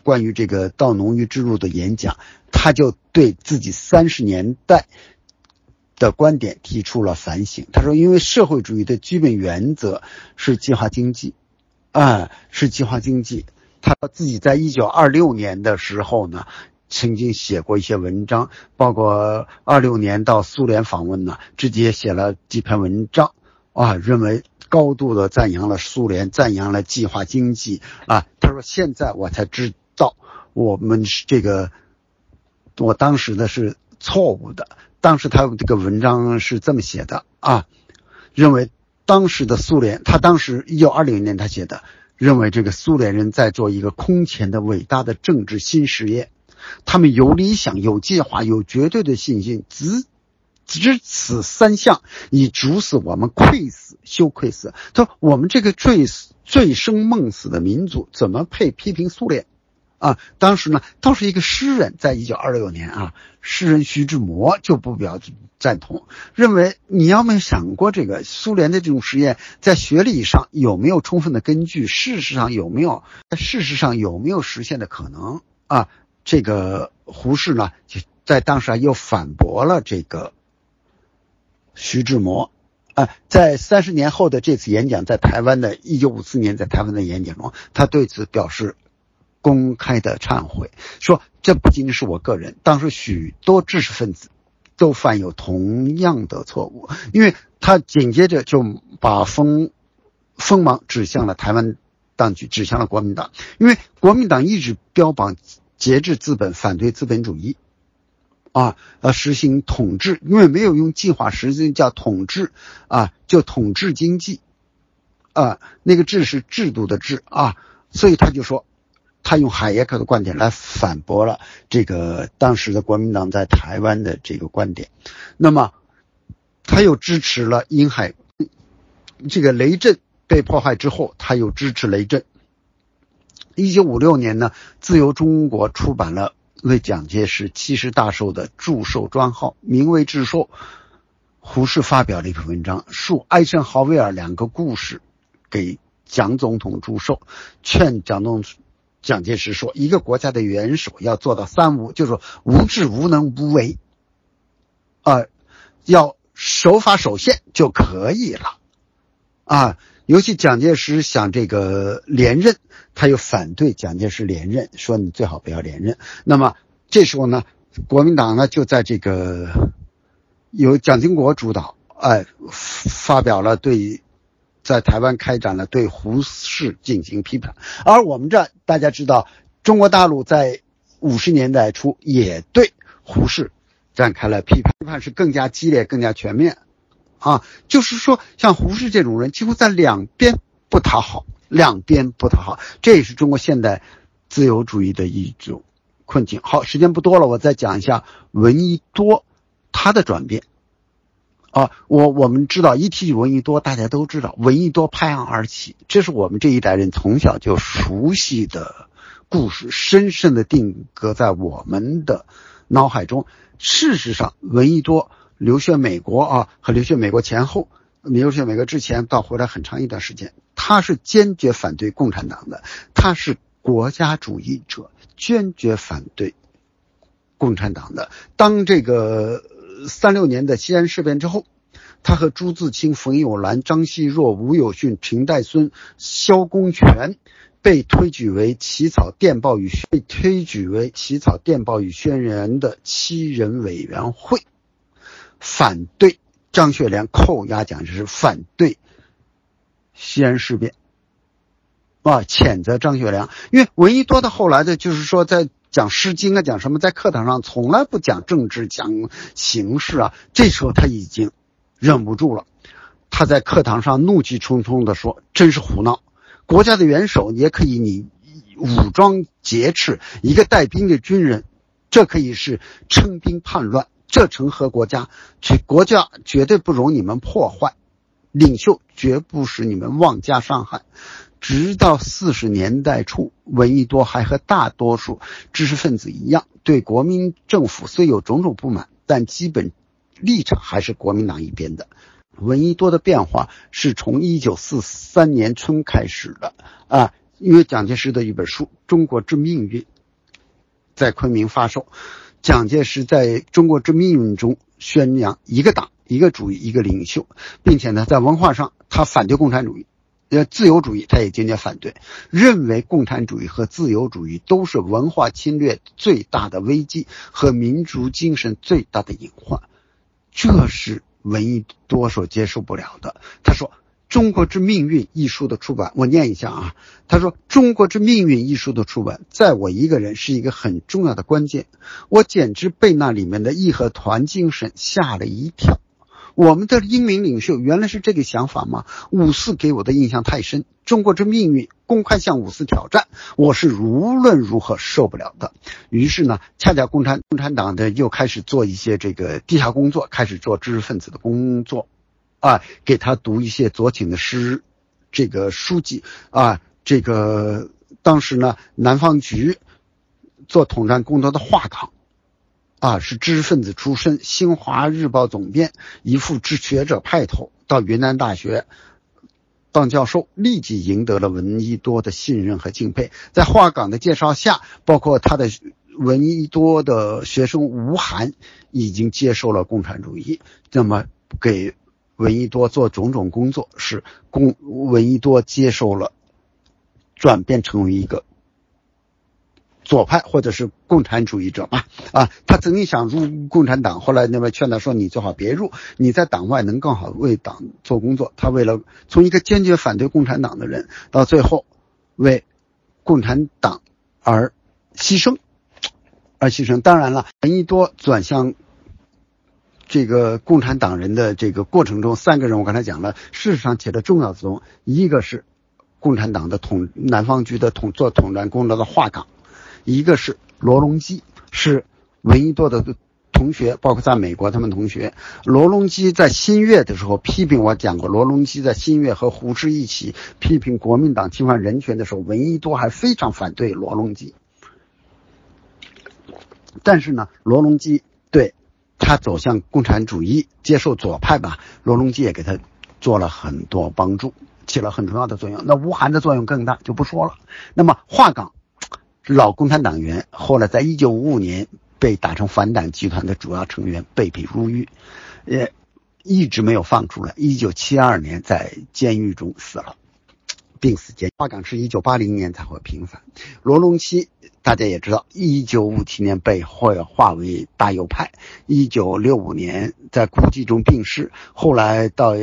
关于这个《到奴役之路》的演讲，他就对自己三十年代。的观点提出了反省。他说：“因为社会主义的基本原则是计划经济，啊，是计划经济。他自己在一九二六年的时候呢，曾经写过一些文章，包括二六年到苏联访问呢，直接写了几篇文章，啊，认为高度的赞扬了苏联，赞扬了计划经济。啊，他说现在我才知道，我们是这个，我当时的是错误的。”当时他这个文章是这么写的啊，认为当时的苏联，他当时一九二零年他写的，认为这个苏联人在做一个空前的伟大的政治新实验，他们有理想、有计划、有绝对的信心，只只此三项，以主使我们愧死、羞愧死。他说：“我们这个醉死、醉生梦死的民族，怎么配批评苏联？”啊，当时呢，倒是一个诗人，在一九二六年啊，诗人徐志摩就不表赞同，认为你要没有想过这个苏联的这种实验在学理上有没有充分的根据，事实上有没有，事实上有没有实现的可能啊？这个胡适呢，就在当时啊又反驳了这个徐志摩啊，在三十年后的这次演讲，在台湾的一九五四年在台湾的演讲中，他对此表示。公开的忏悔，说这不仅仅是我个人，当时许多知识分子都犯有同样的错误，因为他紧接着就把锋锋芒指向了台湾当局，指向了国民党，因为国民党一直标榜节制资本，反对资本主义，啊，呃，实行统治，因为没有用计划，实际叫统治，啊，就统治经济，啊，那个治是制度的治啊，所以他就说。他用海耶克的观点来反驳了这个当时的国民党在台湾的这个观点，那么他又支持了殷海，这个雷震被迫害之后，他又支持雷震。一九五六年呢，自由中国出版了为蒋介石七十大寿的祝寿专号，名为致寿。胡适发表了一篇文章，述艾森豪威尔两个故事，给蒋总统祝寿，劝蒋总统。蒋介石说：“一个国家的元首要做到三无，就是说无智、无能、无为，啊，要守法守宪就可以了，啊。尤其蒋介石想这个连任，他又反对蒋介石连任，说你最好不要连任。那么这时候呢，国民党呢就在这个由蒋经国主导，哎，发表了对于。”在台湾开展了对胡适进行批判，而我们这大家知道，中国大陆在五十年代初也对胡适展开了批判，批判是更加激烈、更加全面，啊，就是说像胡适这种人，几乎在两边不讨好，两边不讨好，这也是中国现代自由主义的一种困境。好，时间不多了，我再讲一下闻一多他的转变。啊，我我们知道，一提起闻一多，大家都知道闻一多拍案而起，这是我们这一代人从小就熟悉的故事，深深的定格在我们的脑海中。事实上，闻一多留学美国啊，和留学美国前后，留学美国之前到回来很长一段时间，他是坚决反对共产党的，他是国家主义者，坚决反对共产党的。当这个。三六年的西安事变之后，他和朱自清、冯友兰、张奚若、吴有训、陈代孙、萧公权被推举为起草电报与被推举为起草电报与宣言的七人委员会，反对张学良扣押蒋介石，反对西安事变，啊，谴责张学良，因为闻一多的后来的，就是说在讲《诗经》啊，讲什么，在课堂上从来不讲政治，讲形式啊。这时候他已经忍不住了，他在课堂上怒气冲冲地说：“真是胡闹！国家的元首也可以你武装劫持一个带兵的军人，这可以是称兵叛乱，这成何国家？这国家绝对不容你们破坏，领袖绝不使你们妄加伤害。”直到四十年代初，闻一多还和大多数知识分子一样，对国民政府虽有种种不满，但基本立场还是国民党一边的。闻一多的变化是从一九四三年春开始的啊，因为蒋介石的一本书《中国之命运》在昆明发售，蒋介石在中国之命运中宣扬一个党、一个主义、一个领袖，并且呢，在文化上他反对共产主义。自由主义他也坚决反对，认为共产主义和自由主义都是文化侵略最大的危机和民族精神最大的隐患，这是闻一多所接受不了的。他说：“中国之命运一书的出版，我念一下啊。他说：“中国之命运一书的出版，在我一个人是一个很重要的关键，我简直被那里面的义和团精神吓了一跳。”我们的英明领袖原来是这个想法吗？五四给我的印象太深，中国之命运公开向五四挑战，我是无论如何受不了的。于是呢，恰恰共产共产党的又开始做一些这个地下工作，开始做知识分子的工作，啊，给他读一些左倾的诗，这个书籍啊，这个当时呢，南方局做统战工作的华岗。啊，是知识分子出身，新华日报总编，一副知学者派头，到云南大学当教授，立即赢得了闻一多的信任和敬佩。在华岗的介绍下，包括他的闻一多的学生吴晗已经接受了共产主义，那么给闻一多做种种工作，是共闻一多接受了，转变成为一个。左派或者是共产主义者嘛，啊，他曾经想入共产党，后来那边劝他说：“你最好别入，你在党外能更好为党做工作。”他为了从一个坚决反对共产党的人，到最后为共产党而牺牲，而牺牲。当然了，闻一多转向这个共产党人的这个过程中，三个人我刚才讲了，事实上起了重要作用。一个是共产党的统南方局的统做统战工作的华岗。一个是罗隆基，是闻一多的同学，包括在美国他们同学。罗隆基在新月的时候批评我讲过，罗隆基在新月和胡适一起批评国民党侵犯人权的时候，闻一多还非常反对罗隆基。但是呢，罗隆基对他走向共产主义、接受左派吧，罗隆基也给他做了很多帮助，起了很重要的作用。那吴晗的作用更大，就不说了。那么华岗。老共产党员，后来在一九五五年被打成反党集团的主要成员，被逼入狱，也一直没有放出来。一九七二年在监狱中死了，病死监。华岗是一九八零年才会平反。罗隆基大家也知道，一九五七年被会划为大右派，一九六五年在孤寂中病逝，后来到。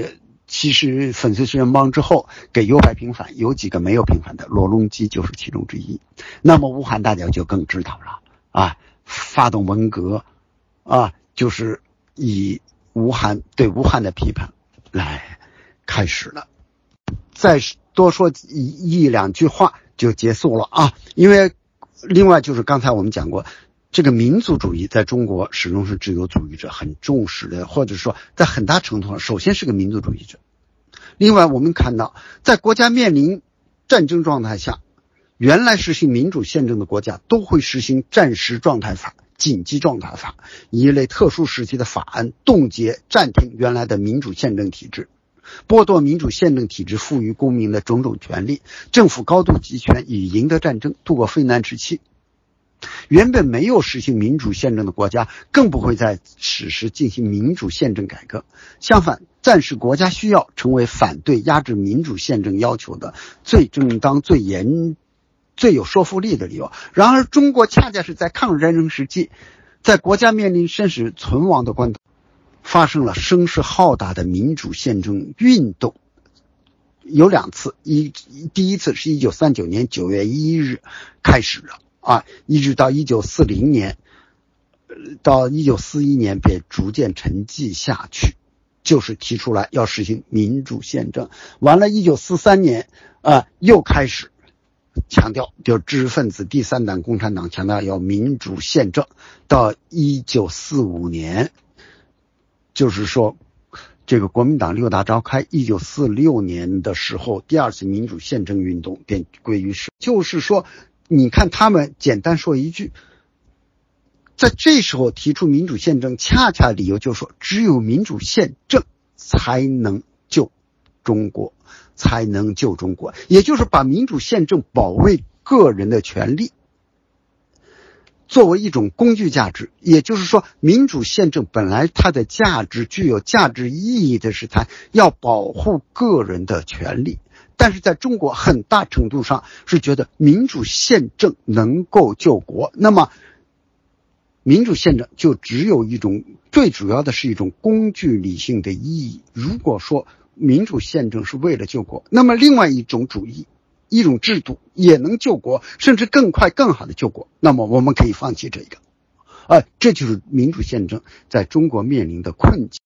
其实粉碎四人帮之后，给右派平反，有几个没有平反的，罗隆基就是其中之一。那么吴晗大家就更知道了啊，发动文革，啊，就是以吴晗对吴晗的批判来开始了。再多说一一两句话就结束了啊，因为另外就是刚才我们讲过。这个民族主义在中国始终是自由主义者很重视的，或者说在很大程度上，首先是个民族主义者。另外，我们看到，在国家面临战争状态下，原来实行民主宪政的国家都会实行战时状态法、紧急状态法一类特殊时期的法案，冻结、暂停原来的民主宪政体制，剥夺民主宪政体制赋予公民的种种权利，政府高度集权，以赢得战争，度过非难时期。原本没有实行民主宪政的国家，更不会在此时进行民主宪政改革。相反，暂时国家需要成为反对压制民主宪政要求的最正当、最严、最有说服力的理由。然而，中国恰恰是在抗日战争时期，在国家面临生死存亡的关头，发生了声势浩大的民主宪政运动。有两次，一第一次是一九三九年九月一日开始的啊，一直到一九四零年，到一九四一年便逐渐沉寂下去，就是提出来要实行民主宪政。完了，一九四三年啊，又开始强调，就知识分子第三党共产党强调要民主宪政。到一九四五年，就是说。这个国民党六大召开，一九四六年的时候，第二次民主宪政运动便归于是。就是说，你看他们简单说一句，在这时候提出民主宪政，恰恰理由就是说，只有民主宪政才能救中国，才能救中国，也就是把民主宪政保卫个人的权利。作为一种工具价值，也就是说，民主宪政本来它的价值具有价值意义的是它要保护个人的权利，但是在中国很大程度上是觉得民主宪政能够救国，那么民主宪政就只有一种最主要的是一种工具理性的意义。如果说民主宪政是为了救国，那么另外一种主义。一种制度也能救国，甚至更快、更好的救国。那么我们可以放弃这个，啊，这就是民主宪政在中国面临的困境。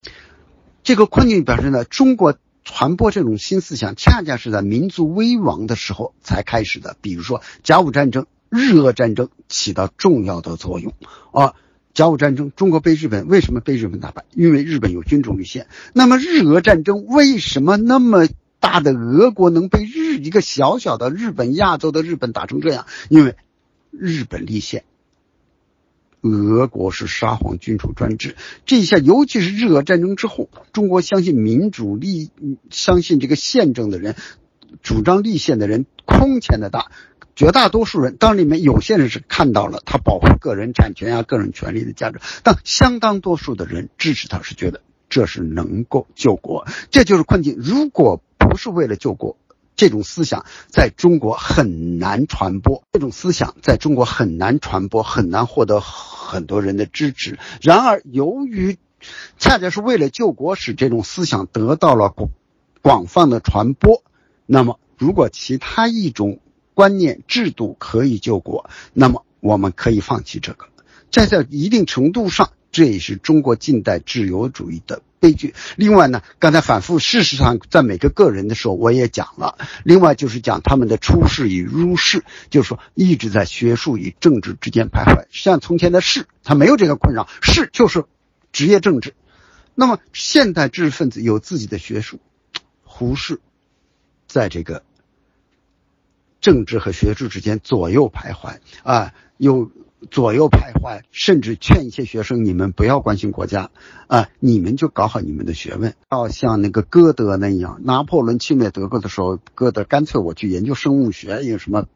这个困境表示呢，中国传播这种新思想，恰恰是在民族危亡的时候才开始的。比如说甲午战争、日俄战争起到重要的作用。啊，甲午战争，中国被日本为什么被日本打败？因为日本有军种立宪。那么日俄战争为什么那么？大的俄国能被日一个小小的日本亚洲的日本打成这样，因为日本立宪，俄国是沙皇君主专制。这一下，尤其是日俄战争之后，中国相信民主立，相信这个宪政的人，主张立宪的人空前的大。绝大多数人，当里面有些人是看到了他保护个人产权啊、个人权利的价值，但相当多数的人支持他，是觉得这是能够救国。这就是困境。如果不是为了救国，这种思想在中国很难传播。这种思想在中国很难传播，很难获得很多人的支持。然而，由于恰恰是为了救国，使这种思想得到了广广泛的传播。那么，如果其他一种观念制度可以救国，那么我们可以放弃这个。在在一定程度上，这也是中国近代自由主义的。悲剧。另外呢，刚才反复，事实上，在每个个人的时候，我也讲了。另外就是讲他们的出世与入世，就是说一直在学术与政治之间徘徊。像从前的士，他没有这个困扰，士就是职业政治。那么现代知识分子有自己的学术，胡适在这个政治和学术之间左右徘徊啊，有。左右徘徊，甚至劝一些学生：你们不要关心国家啊，你们就搞好你们的学问。要像那个歌德那样，拿破仑侵略德国的时候，歌德干脆我去研究生物学，有什么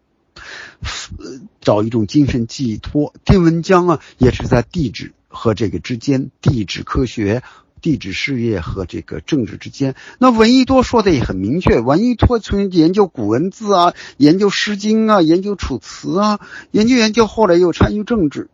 呃找一种精神寄托。丁文江啊，也是在地质和这个之间，地质科学。地质事业和这个政治之间，那闻一多说的也很明确。闻一多从研究古文字啊，研究《诗经》啊，研究《楚辞》啊，研究研究，后来又参与政治，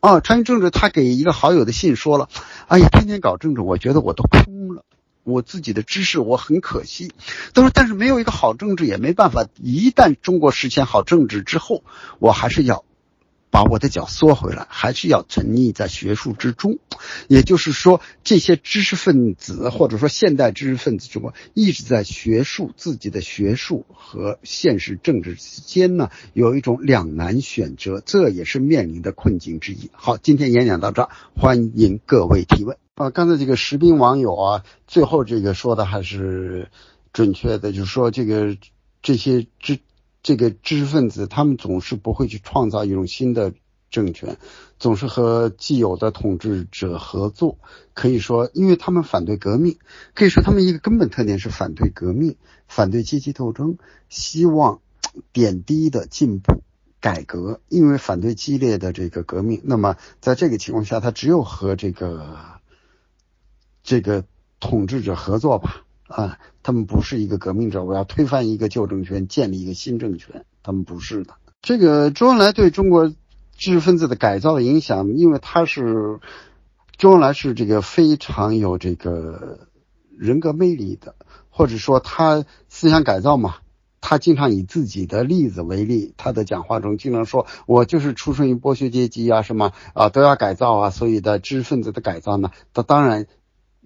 啊，参与政治。他给一个好友的信说了：“哎呀，天天搞政治，我觉得我都空了，我自己的知识我很可惜。”他说：“但是没有一个好政治也没办法。一旦中国实现好政治之后，我还是要。”把我的脚缩回来，还是要沉溺在学术之中。也就是说，这些知识分子或者说现代知识分子中一直在学术自己的学术和现实政治之间呢，有一种两难选择，这也是面临的困境之一。好，今天演讲到这，欢迎各位提问啊。刚才这个石斌网友啊，最后这个说的还是准确的，就是说这个这些知。这个知识分子，他们总是不会去创造一种新的政权，总是和既有的统治者合作。可以说，因为他们反对革命，可以说他们一个根本特点是反对革命，反对阶级斗争，希望点滴的进步改革。因为反对激烈的这个革命，那么在这个情况下，他只有和这个这个统治者合作吧。啊，他们不是一个革命者，我要推翻一个旧政权，建立一个新政权，他们不是的。这个周恩来对中国知识分子的改造的影响，因为他是周恩来是这个非常有这个人格魅力的，或者说他思想改造嘛。他经常以自己的例子为例，他的讲话中经常说：“我就是出生于剥削阶级啊，什么啊都要改造啊。”所以的知识分子的改造呢，他当然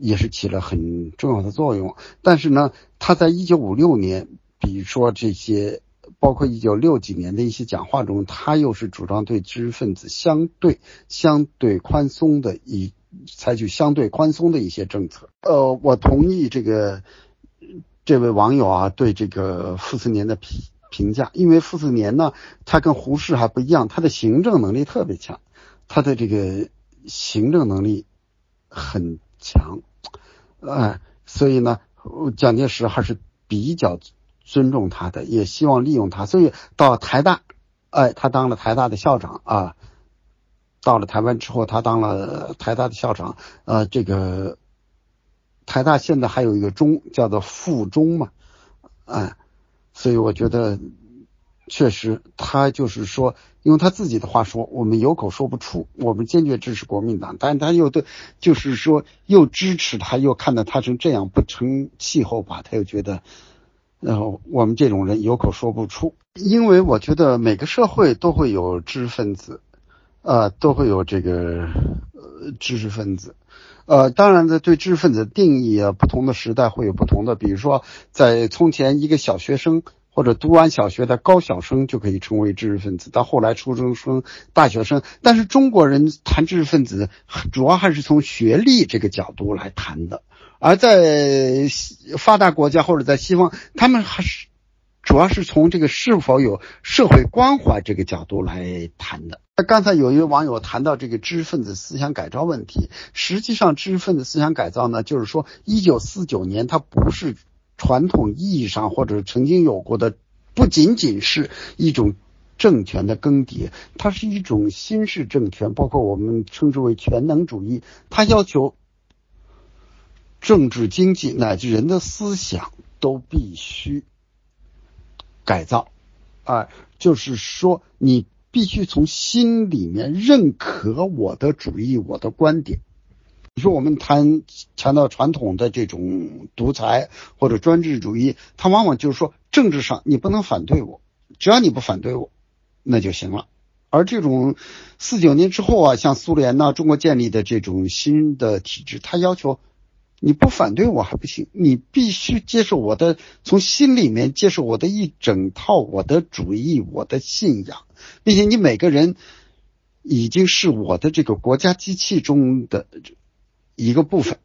也是起了很重要的作用。但是呢，他在一九五六年，比如说这些，包括一九六几年的一些讲话中，他又是主张对知识分子相对相对宽松的，以采取相对宽松的一些政策。呃，我同意这个。这位网友啊，对这个傅斯年的评评价，因为傅斯年呢，他跟胡适还不一样，他的行政能力特别强，他的这个行政能力很强，哎，所以呢，蒋介石还是比较尊重他的，也希望利用他，所以到台大，哎，他当了台大的校长啊，到了台湾之后，他当了台大的校长，呃，这个。台大现在还有一个中叫做附中嘛，哎，所以我觉得确实他就是说，用他自己的话说，我们有口说不出，我们坚决支持国民党，但他又对，就是说又支持他，又看到他成这样不成气候吧，他又觉得，然后我们这种人有口说不出，因为我觉得每个社会都会有知识分子，呃，都会有这个呃知识分子。呃，当然的，对知识分子的定义啊，不同的时代会有不同的。比如说，在从前，一个小学生或者读完小学的高小生就可以成为知识分子，到后来初中生、大学生。但是中国人谈知识分子，主要还是从学历这个角度来谈的。而在发达国家或者在西方，他们还是。主要是从这个是否有社会关怀这个角度来谈的。那刚才有一位网友谈到这个知识分子思想改造问题，实际上知识分子思想改造呢，就是说一九四九年它不是传统意义上或者曾经有过的，不仅仅是一种政权的更迭，它是一种新式政权，包括我们称之为全能主义，它要求政治、经济乃至人的思想都必须。改造，啊，就是说你必须从心里面认可我的主义，我的观点。你说我们谈强调传统的这种独裁或者专制主义，它往往就是说政治上你不能反对我，只要你不反对我，那就行了。而这种四九年之后啊，像苏联呐，中国建立的这种新的体制，它要求。你不反对我还不行，你必须接受我的，从心里面接受我的一整套我的主义、我的信仰，并且你每个人已经是我的这个国家机器中的一个部分。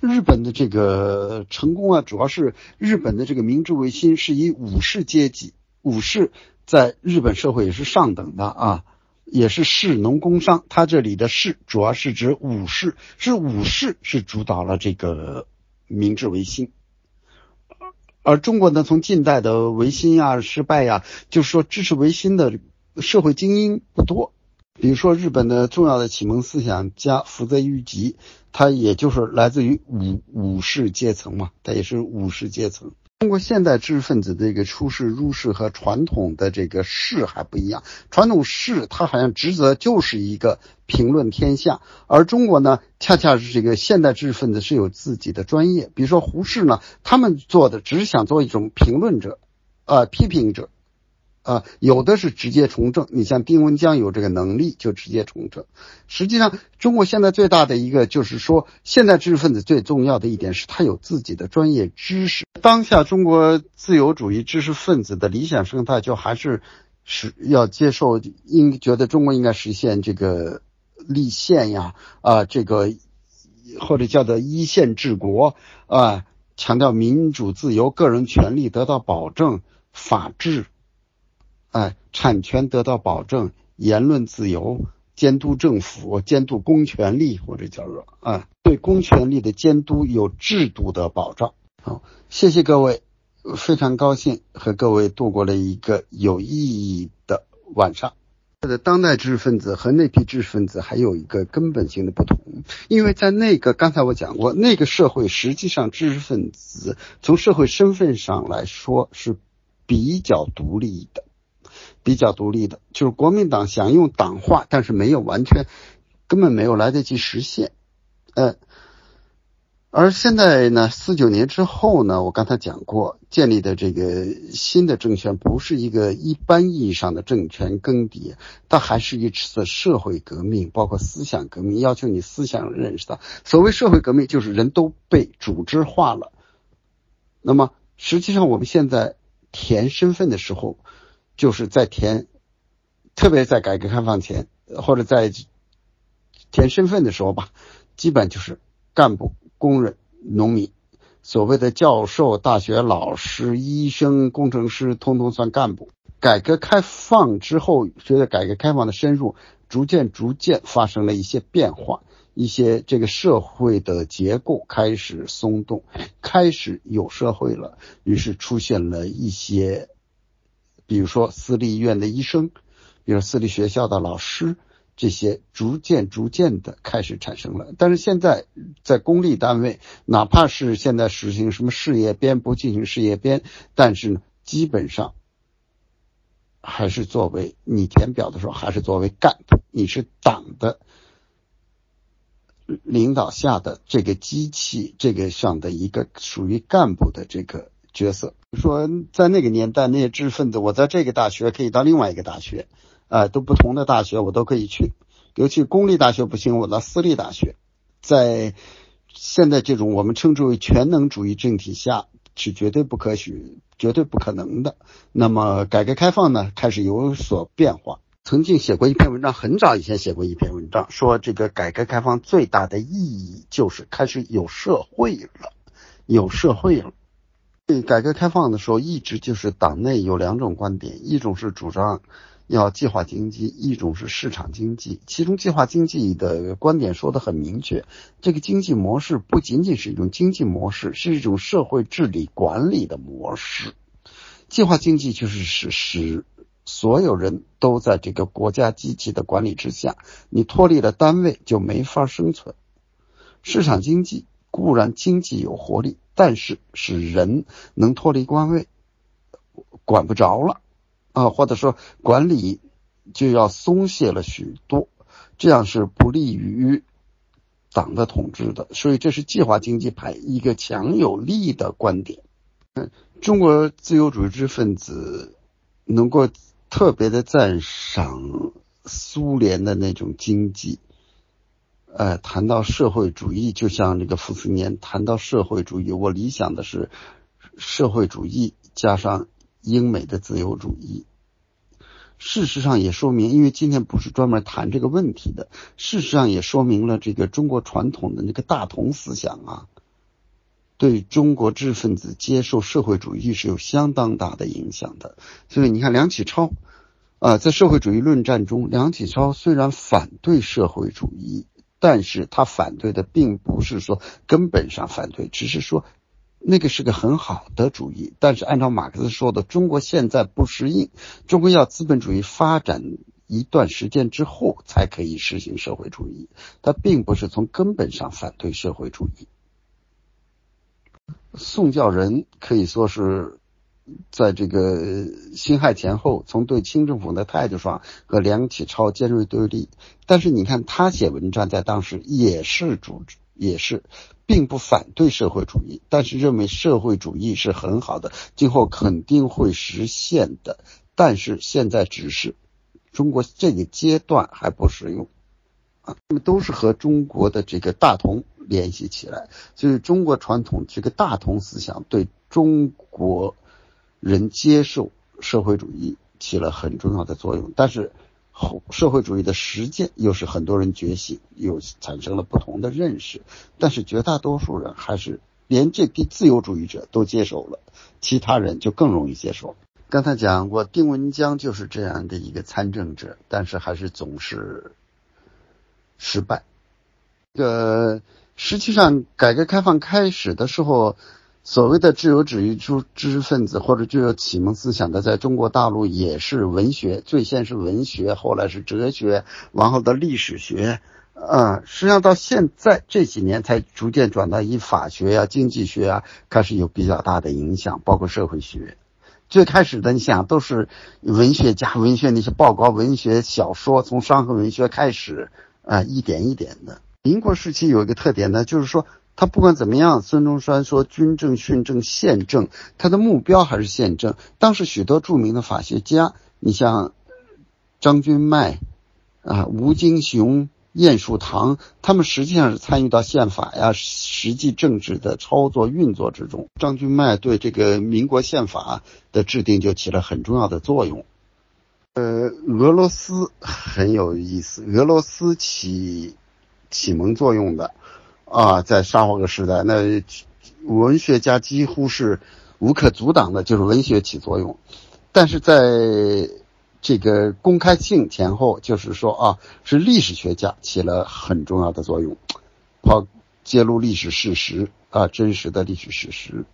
日本的这个成功啊，主要是日本的这个明治维新是以武士阶级，武士在日本社会也是上等的啊。也是士农工商，它这里的士主要是指武士，是武士是主导了这个明治维新，而中国呢，从近代的维新呀失败呀，就是说支持维新的社会精英不多。比如说日本的重要的启蒙思想家福泽谕吉，他也就是来自于武武士阶层嘛，他也是武士阶层。中国现代知识分子这个出世入世和传统的这个士还不一样，传统士他好像职责就是一个评论天下，而中国呢，恰恰是这个现代知识分子是有自己的专业，比如说胡适呢，他们做的只是想做一种评论者，呃，批评者。啊，有的是直接从政，你像丁文江有这个能力就直接从政。实际上，中国现在最大的一个就是说，现代知识分子最重要的一点是他有自己的专业知识。当下中国自由主义知识分子的理想生态，就还是是要接受，应觉得中国应该实现这个立宪呀，啊，这个或者叫做一线治国啊，强调民主自由、个人权利得到保证、法治。哎，产权得到保证，言论自由，监督政府，监督公权力，或者叫做啊，对公权力的监督有制度的保障。好，谢谢各位，非常高兴和各位度过了一个有意义的晚上。的当代知识分子和那批知识分子还有一个根本性的不同，因为在那个刚才我讲过，那个社会实际上知识分子从社会身份上来说是比较独立的。比较独立的，就是国民党想用党化，但是没有完全，根本没有来得及实现。呃，而现在呢，四九年之后呢，我刚才讲过，建立的这个新的政权不是一个一般意义上的政权更迭，它还是一次社会革命，包括思想革命，要求你思想认识到，所谓社会革命就是人都被组织化了。那么实际上我们现在填身份的时候，就是在填，特别在改革开放前或者在填身份的时候吧，基本就是干部。工人、农民，所谓的教授、大学老师、医生、工程师，通通算干部。改革开放之后，随着改革开放的深入，逐渐逐渐发生了一些变化，一些这个社会的结构开始松动，开始有社会了，于是出现了一些，比如说私立医院的医生，比如私立学校的老师。这些逐渐逐渐的开始产生了，但是现在在公立单位，哪怕是现在实行什么事业编不进行事业编，但是呢，基本上还是作为你填表的时候，还是作为干部，你是党的领导下的这个机器，这个上的一个属于干部的这个角色。说在那个年代，那些知识分子，我在这个大学可以到另外一个大学。啊，都不同的大学我都可以去，尤其公立大学不行，我到私立大学。在现在这种我们称之为全能主义政体下，是绝对不可许、绝对不可能的。那么改革开放呢，开始有所变化。曾经写过一篇文章，很早以前写过一篇文章，说这个改革开放最大的意义就是开始有社会了，有社会了。对改革开放的时候，一直就是党内有两种观点，一种是主张。要计划经济，一种是市场经济。其中计划经济的观点说的很明确，这个经济模式不仅仅是一种经济模式，是一种社会治理管理的模式。计划经济就是使使所有人都在这个国家机器的管理之下，你脱离了单位就没法生存。市场经济固然经济有活力，但是使人能脱离官位，管不着了。啊，或者说管理就要松懈了许多，这样是不利于党的统治的。所以这是计划经济派一个强有力的观点。嗯，中国自由主义知识分子能够特别的赞赏苏联的那种经济。呃，谈到社会主义，就像这个傅斯年谈到社会主义，我理想的是社会主义加上。英美的自由主义，事实上也说明，因为今天不是专门谈这个问题的，事实上也说明了这个中国传统的那个大同思想啊，对中国知识分子接受社会主义是有相当大的影响的。所以你看，梁启超啊，在社会主义论战中，梁启超虽然反对社会主义，但是他反对的并不是说根本上反对，只是说。那个是个很好的主意，但是按照马克思说的，中国现在不适应，中国要资本主义发展一段时间之后才可以实行社会主义。他并不是从根本上反对社会主义。宋教仁可以说是在这个辛亥前后，从对清政府的态度上和梁启超尖锐对立。但是你看他写文章在当时也是主，也是。并不反对社会主义，但是认为社会主义是很好的，今后肯定会实现的。但是现在只是中国这个阶段还不适用啊，那么都是和中国的这个大同联系起来，所以中国传统这个大同思想对中国人接受社会主义起了很重要的作用，但是。社会主义的实践又是很多人觉醒，又产生了不同的认识，但是绝大多数人还是连这批自由主义者都接受了，其他人就更容易接受。刚才讲过，丁文江就是这样的一个参政者，但是还是总是失败。这个实际上，改革开放开始的时候。所谓的自由主义知知识分子或者具有启蒙思想的，在中国大陆也是文学，最先是文学，后来是哲学，往后的历史学，啊，实际上到现在这几年才逐渐转到以法学呀、经济学啊开始有比较大的影响，包括社会学。最开始的你想都是文学家、文学那些报告、文学小说，从伤痕文学开始，啊，一点一点的。民国时期有一个特点呢，就是说。他不管怎么样，孙中山说军政、训政、宪政，他的目标还是宪政。当时许多著名的法学家，你像张君迈啊、吴京雄、晏树堂，他们实际上是参与到宪法呀、实际政治的操作运作之中。张君迈对这个民国宪法的制定就起了很重要的作用。呃，俄罗斯很有意思，俄罗斯起启蒙作用的。啊，在沙皇的时代，那文学家几乎是无可阻挡的，就是文学起作用。但是在这个公开性前后，就是说啊，是历史学家起了很重要的作用，好揭露历史事实啊，真实的历史事实。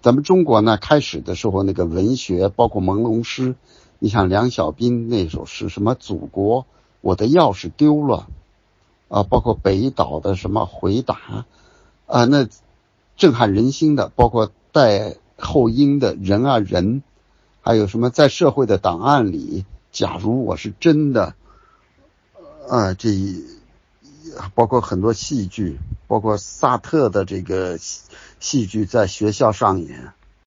咱们中国呢，开始的时候那个文学，包括朦胧诗，你像梁小斌那首诗，什么“祖国，我的钥匙丢了”。啊，包括北岛的什么回答，啊，那震撼人心的，包括带后音的人啊人，还有什么在社会的档案里，假如我是真的，啊，这包括很多戏剧，包括萨特的这个戏剧在学校上演，